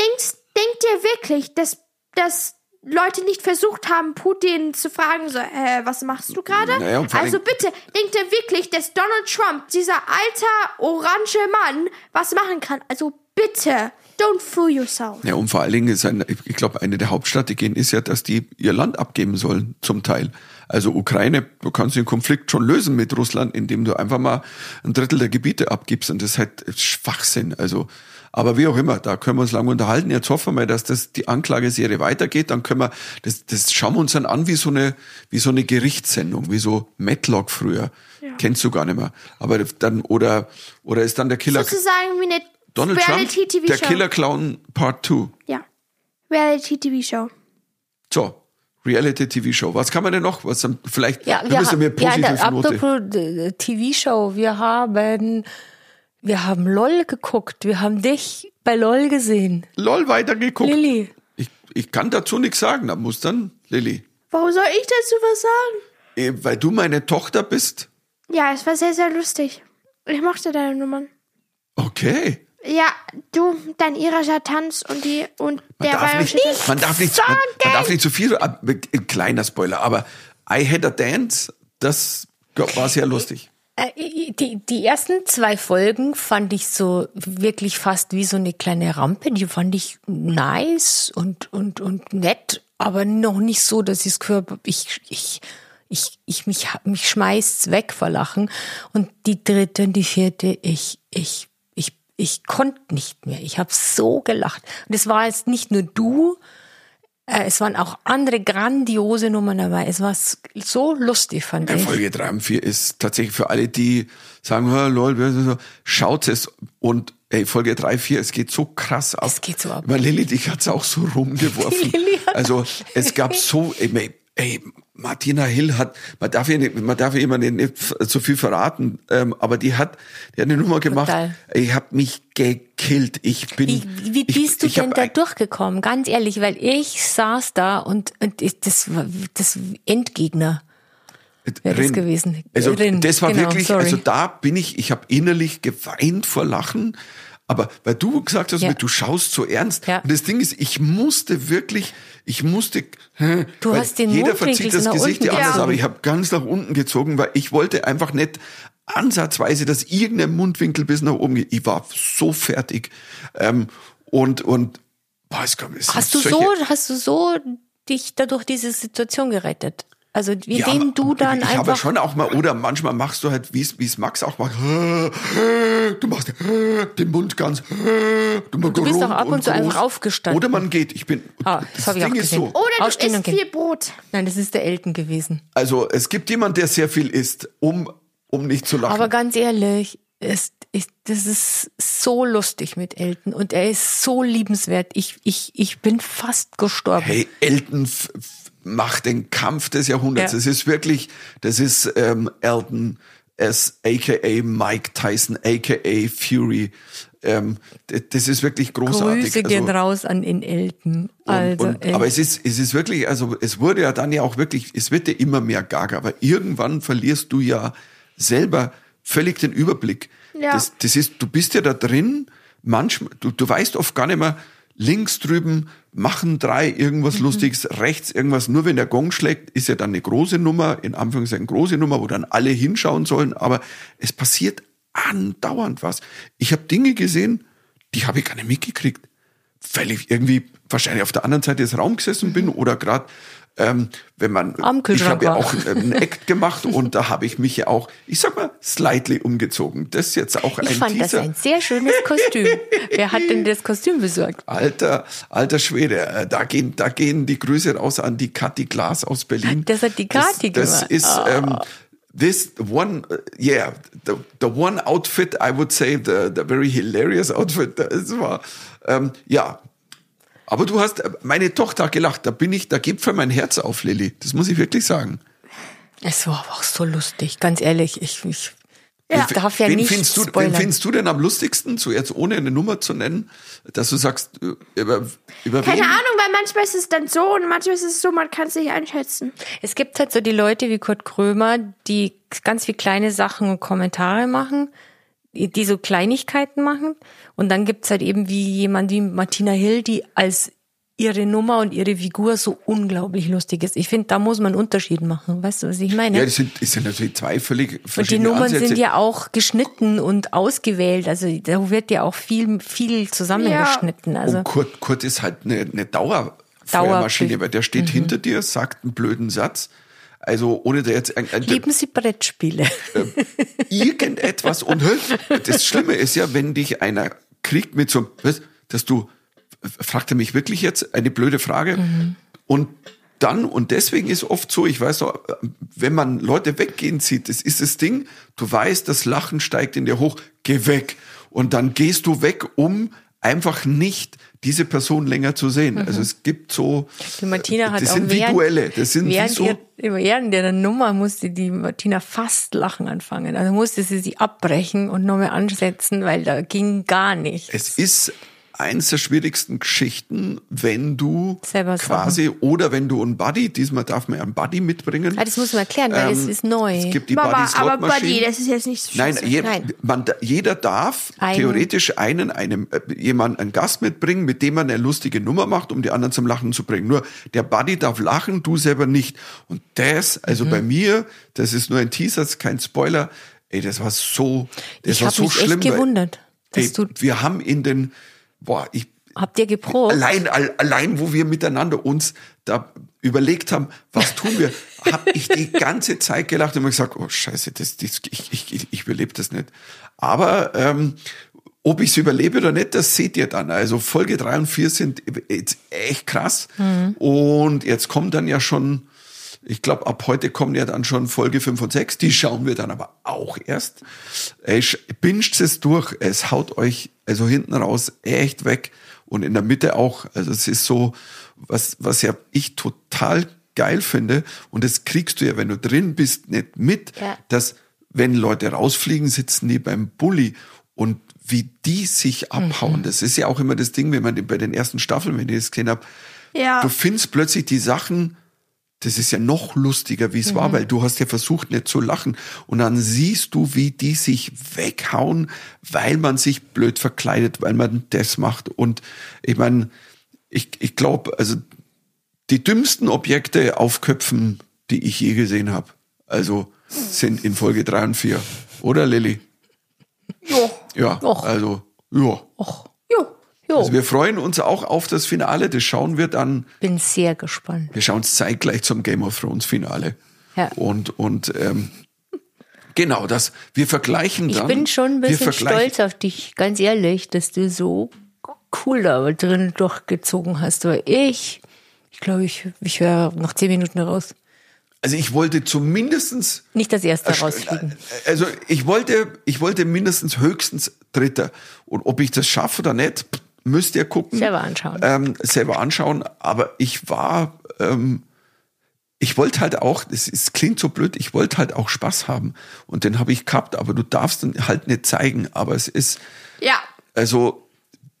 Denkst, denkt ihr wirklich, dass, dass Leute nicht versucht haben, Putin zu fragen, so, äh, was machst du gerade? Naja, also bitte, denkt ihr wirklich, dass Donald Trump, dieser alter, orange Mann, was machen kann? Also bitte, don't fool yourself. Ja, und vor allen Dingen ist ein, ich glaube, eine der Hauptstrategien ist ja, dass die ihr Land abgeben sollen, zum Teil. Also Ukraine, du kannst den Konflikt schon lösen mit Russland, indem du einfach mal ein Drittel der Gebiete abgibst. Und das ist halt Schwachsinn. Also, aber wie auch immer, da können wir uns lange unterhalten. Jetzt hoffen wir mal, dass das die Anklageserie weitergeht. Dann können wir, das, das schauen wir uns dann an wie so eine, wie so eine Gerichtssendung, wie so Matlock früher. Kennst du gar nicht mehr. Aber dann, oder, oder ist dann der Killer, Sozusagen wie eine Donald Trump, Reality-TV-Show. der Killer Clown Part 2. Ja. Reality-TV-Show. So, Reality-TV-Show. Was kann man denn noch? Was vielleicht Ja, wir, müssen wir haben, ja, positive da, Note. äh, TV-Show, wir haben, wir haben LOL geguckt, wir haben dich bei LOL gesehen. LOL weitergeguckt. Lilly. Ich, ich kann dazu nichts sagen. Da muss dann Lilly. Warum soll ich dazu was sagen? Eh, Weil du meine Tochter bist. Ja, es war sehr, sehr lustig. Ich mochte deine Nummern. Okay. Ja, du, dein irischer Tanz und die und Man der darf, nicht, Tanz. man, darf nicht, man, man darf nicht zu viel. ab- Ein kleiner Spoiler, aber I Had a Dance, das war sehr lustig. Äh, Die, die ersten zwei Folgen fand ich so wirklich fast wie so eine kleine Rampe. Die fand ich nice und, und, und nett, aber noch nicht so, dass ich Gefühl habe, ich, ich, ich, ich mich, mich schmeißt's weg vor Lachen. Und die dritte und die vierte, ich, ich, ich, ich konnte nicht mehr. Ich habe so gelacht. Und es war jetzt nicht nur du, es waren auch andere grandiose Nummern dabei. Es war so lustig, fand Ja, ich. Folge 3 und 4 ist tatsächlich für alle, die sagen, "Ha, lol, wer ist das so?" schaut es und ey, Folge 3, 4, es geht so krass ab. Es geht so ab. Weil Lilly, dich hat's auch so rumgeworfen. *laughs* Lilly hat- also es gab *laughs* so, ey, ey, Martina Hill hat, man darf ihr nicht, man darf ihr immer nicht, so viel verraten, ähm, aber die hat, die hat eine Nummer gemacht, Total. ich hab mich gekillt. Ich bin. Wie, wie ich, bist du ich denn da durchgekommen? Ganz ehrlich, weil ich saß da und, und ich, das war das Endgegner. wäre das gewesen. Also Rin, das war genau, wirklich, sorry. also da bin ich, ich habe innerlich geweint vor Lachen. Aber weil du gesagt hast, Ja. du schaust so ernst. Ja. Und das Ding ist, ich musste wirklich, ich musste. Du hast den Jeder Mundwinkel verzieht das Gesicht ja anders, aber ich habe ganz nach unten gezogen, weil ich wollte einfach nicht ansatzweise, dass irgendein Mundwinkel bis nach oben geht. Ich war so fertig. Ähm, und, und, boah, es kam, es hast du sind so, solche- hast du so dich dadurch diese Situation gerettet? Also wie Ja, den du dann ich habe einfach schon auch mal, oder manchmal machst du halt, wie es wie es Max auch macht, *laughs* du machst den Mund ganz, du, du bist doch ab und zu einfach aufgestanden. Oder man geht, ich bin, Ah, das ich auch Ding ist so, Oder du Aufstehen isst viel Brot. Nein, das ist der Elton gewesen. also es gibt jemand, der sehr viel isst, um, um nicht zu lachen. Aber ganz ehrlich, es, ich, das ist so lustig mit Elton und er ist so liebenswert. Ich, ich, ich bin fast gestorben. hey, Elton macht den Kampf des Jahrhunderts. Ja. Das ist wirklich, das ist ähm, Elton S, aka Mike Tyson, aka Fury. ähm, das ist wirklich großartig. Grüße gehen Also- raus an in Elten. Also, und, und, echt. aber es ist, es ist wirklich, also es wurde ja dann ja auch wirklich, es wird ja immer mehr gaga, aber irgendwann verlierst du ja selber völlig den Überblick. Ja. Das, das ist, du bist ja da drin, manchmal, du, du weißt oft gar nicht mehr, links drüben machen drei irgendwas Mhm. Lustiges, rechts irgendwas, nur wenn der Gong schlägt, ist ja dann eine große Nummer, in Anführungszeichen große Nummer, wo dann alle hinschauen sollen, aber es passiert andauernd was. Ich habe Dinge gesehen, die habe ich gar nicht mitgekriegt weil ich irgendwie wahrscheinlich auf der anderen Seite des Raums gesessen bin oder gerade ähm, wenn man ich habe ja auch einen Act gemacht und da habe ich mich ja auch ich sag mal slightly umgezogen das ist jetzt auch ein ich fand das Teaser ein sehr schönes Kostüm. Wer hat denn das Kostüm besorgt? alter alter Schwede äh, da gehen da gehen die Grüße raus an die Kathi Glas aus Berlin Das hat die Kathi das, das gemacht. Ah. ist ähm, this one uh, yeah the, the one outfit I would say the the very hilarious outfit das war ähm, ja aber du hast meine Tochter hat gelacht da bin ich da gibt für mein Herz auf Lilly das muss ich wirklich sagen Es war auch so lustig, ganz ehrlich. Ich, ich, Ja. ich darf ja wen nicht findest du wen spoilern. findest du denn am lustigsten so jetzt ohne eine Nummer zu nennen dass du sagst äh, über über Keine wen? Ahnung, weil manchmal ist es dann so und manchmal ist es so, man kann es nicht einschätzen. Es gibt halt so die Leute wie Kurt Krömer, die ganz viel kleine Sachen und Kommentare machen, die so Kleinigkeiten machen. Und dann gibt's halt eben wie jemand wie Martina Hill, die als ihre Nummer und ihre Figur so unglaublich lustig ist. Ich finde, da muss man einen Unterschied machen. Weißt du, was ich meine? ja das sind ist ja natürlich zwei völlig und die verschiedene Nummern Ansätze. sind ja auch geschnitten und ausgewählt. Also da wird ja auch viel, viel zusammengeschnitten. Also Und Kurt, Kurt ist halt eine, eine Dauer- weil der steht Mhm. hinter dir, sagt einen blöden Satz. Also ohne da jetzt ein, ein, lieben sie Brettspiele. irgendetwas und das Schlimme ist ja, wenn dich einer kriegt mit so dass du, fragt er mich wirklich jetzt eine blöde Frage und dann, und deswegen ist oft so, ich weiß noch, wenn man Leute weggehen sieht, das ist das Ding, du weißt, das Lachen steigt in dir hoch, geh weg. Und dann gehst du weg, um einfach nicht diese Person länger zu sehen. Also es gibt so, Die Martina hat das auch sind wie während, Duelle, das sind wie während, so, ihr, während der Nummer musste die Martina fast lachen anfangen. Also musste sie sie abbrechen und nochmal ansetzen, weil da ging gar nichts. Es ist eins der schwierigsten Geschichten, wenn du Selber quasi oder wenn du einen Buddy, diesmal darf man ja einen Buddy mitbringen. Ah, das muss man erklären, weil es Ähm, ist neu. Es gibt die Mama, Buddy aber Buddy, das ist jetzt nicht so Nein, je, Nein. Man, jeder darf Einen- theoretisch einen, einem, äh, jemanden, einen Gast mitbringen, mit dem man eine lustige Nummer macht, um die anderen zum Lachen zu bringen. Nur der Buddy darf lachen, du selber nicht. Und das, Mhm. also bei mir, das ist nur ein Teaser, das kein Spoiler. Ey, das war so, das ich war habe so mich schlimm. echt weil- gewundert. Ey, Dass du, wir haben in den, boah, ich, habt ihr geprobt? allein, all- allein, wo wir miteinander uns da überlegt haben, was tun wir, *laughs* habe ich die ganze Zeit gelacht und mir gesagt, oh Scheiße, das, das, ich, ich, ich, überlebe das nicht. Aber ähm, ob ich es überlebe oder nicht, das seht ihr dann. Also Folge drei und vier sind jetzt echt krass. Und jetzt kommt dann ja schon, ich glaube, ab heute kommen ja dann schon Folge 5 und 6. Die schauen wir dann aber auch erst. Ey, sch- binscht es durch. Es haut euch also hinten raus echt weg und in der Mitte auch. Also es ist so, was, was ja ich total geil finde. Und das kriegst du ja, wenn du drin bist, nicht mit, Ja. dass wenn Leute rausfliegen, sitzen die beim Bulli und wie die sich abhauen. Das ist ja auch immer das Ding, wenn man bei den ersten Staffeln, wenn ich das gesehen habe, Ja. du findest plötzlich die Sachen, das ist ja noch lustiger, wie es war, weil du hast ja versucht, nicht zu lachen. Und dann siehst du, wie die sich weghauen, weil man sich blöd verkleidet, weil man das macht. Und ich meine, ich, ich glaube, also die dümmsten Objekte auf Köpfen, die ich je gesehen habe, also sind in Folge drei und vier. Oder Lilly? Jo. Ja, Och. also, ja. Och, jo. Also wir freuen uns auch auf das Finale. Das schauen wir dann Bin sehr gespannt. Wir schauen es zeitgleich zum Game of Thrones Finale. Ja. Und, und ähm, genau das. Wir vergleichen Ich dann. bin schon ein bisschen stolz auf dich, ganz ehrlich, dass du so cool da drin durchgezogen hast. Aber ich, ich glaube, ich, ich wäre nach zehn Minuten raus. Also ich wollte zumindestens Nicht das erste rausfliegen. Also ich wollte, ich wollte mindestens höchstens Dritter. Und ob ich das schaffe oder nicht, müsst ihr gucken. Selber anschauen. Ähm, selber anschauen. Aber ich war, ähm, ich wollte halt auch, es, es klingt so blöd, ich wollte halt auch Spaß haben. Und den habe ich gehabt, aber du darfst ihn halt nicht zeigen. Aber es ist, Ja. Also,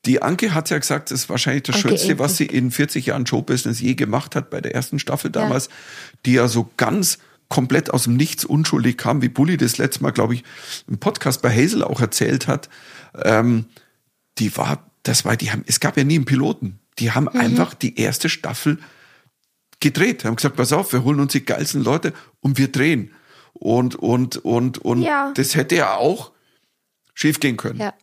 die Anke hat ja gesagt, das ist wahrscheinlich das Anke Schönste, was sie in 40 Jahren Showbusiness je gemacht hat bei der ersten Staffel damals, die ja so ganz komplett aus dem Nichts unschuldig kam, wie Bully das letzte Mal, glaube ich, im Podcast bei Hazel auch erzählt hat. Ähm, die war, das war, die haben, es gab ja nie einen Piloten. Die haben Mhm. einfach die erste Staffel gedreht, haben gesagt, pass auf, wir holen uns die geilsten Leute und wir drehen. Und, und, und, und Ja. das hätte ja auch schief gehen können. Ja.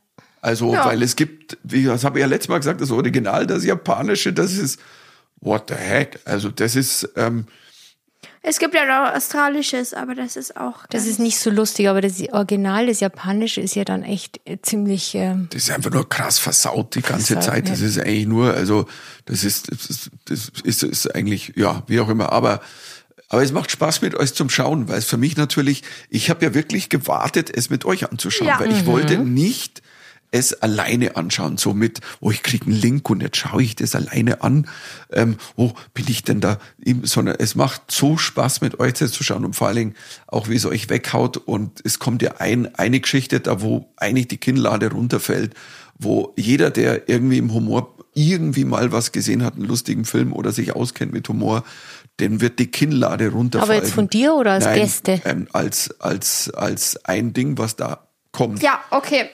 Also, Ja. weil es gibt, wie das habe ich ja letztes Mal gesagt, das Original, das Japanische, das ist, what the heck? Also, das ist, ähm, Es gibt ja noch Australisches, aber das ist auch. Das ist nicht so lustig, aber das Original, das Japanische, ist ja dann echt äh, ziemlich. Ähm, das ist einfach nur krass versaut die ganze Versaut, Zeit. Das ja. ist eigentlich nur, also, das ist, das ist, das ist, ist eigentlich, ja, wie auch immer. Aber, aber es macht Spaß mit euch zum Schauen, weil es für mich natürlich, ich habe ja wirklich gewartet, es mit euch anzuschauen, Ja. weil ich wollte nicht es alleine anschauen, so mit, oh, ich krieg einen Link und jetzt schaue ich das alleine an. Ähm, oh, bin ich denn da? im- Sondern es macht so Spaß, mit euch das zu schauen und vor allen Dingen auch, wie es euch weghaut. Und es kommt ja ein, eine Geschichte da, wo eigentlich die Kinnlade runterfällt, wo jeder, der irgendwie im Humor irgendwie mal was gesehen hat, einen lustigen Film oder sich auskennt mit Humor, dem wird die Kinnlade runterfallen. Aber jetzt von dir oder als Nein, Gäste? Ähm, als, als, als ein Ding, was da kommt. Ja, okay.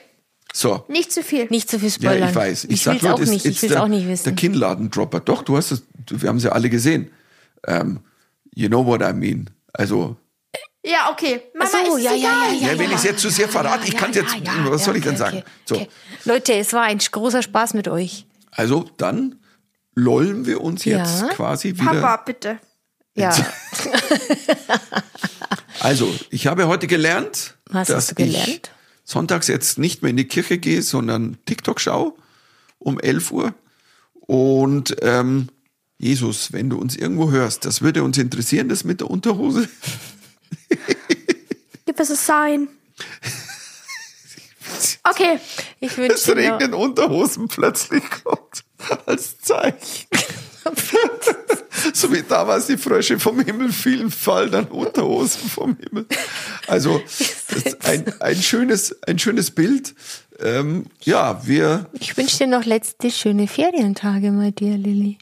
So. Nicht zu viel. nicht so viel Ja, spoilern. ich weiß. Ich, Ich, sag nur, auch nicht. Ich will's der, auch nicht Der wissen. Kinnladendropper. Doch, du hast es, wir haben sie alle gesehen. Ähm, you know what I mean. Also, Ja, okay. Mama, so, ist ja, es ja, egal. ja, ja. Ja, wenn ich's jetzt zu sehr verrate, ich kann's jetzt- was soll ich denn sagen? So. Okay. Leute, es war ein großer Spaß mit euch. also dann lollen wir uns jetzt Ja. quasi wieder. Papa, bitte. Ja, *laughs* Also, ich habe heute gelernt, Was dass hast du gelernt? Sonntags jetzt nicht mehr in die Kirche gehe, sondern TikTok schaue um 11 Uhr. Und ähm, Jesus, wenn du uns irgendwo hörst, das würde uns interessieren, das mit der Unterhose. *laughs* Gib es a sign. Okay. ich Es wünsche dir regnen Unterhosen plötzlich kommt als Zeichen. *laughs* so wie damals die Frösche vom Himmel fielen, fallen dann Unterhosen vom Himmel. Also ein, ein, schönes, ein schönes Bild. Ähm, ja, wir ich wünsche dir noch letzte schöne Ferientage bei dir, Lilly.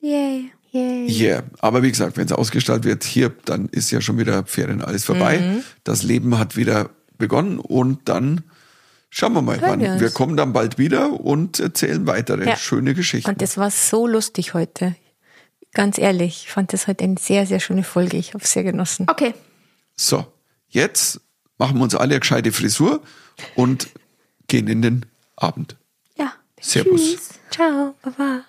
Yay. Yay. Yeah. Aber wie gesagt, wenn es ausgestrahlt wird hier, dann ist ja schon wieder Ferien alles vorbei. Mhm. Das Leben hat wieder begonnen und dann schauen wir mal, Hören wann. wir. Wir kommen dann bald wieder und erzählen weitere Ja. schöne Geschichten. Und das war so lustig heute. Ganz ehrlich, ich fand das heute eine sehr, sehr schöne Folge. Ich habe es sehr genossen. Okay. So, jetzt machen wir uns alle eine gescheite Frisur und gehen in den Abend. Ja. Servus. Tschüss. Ciao, Baba.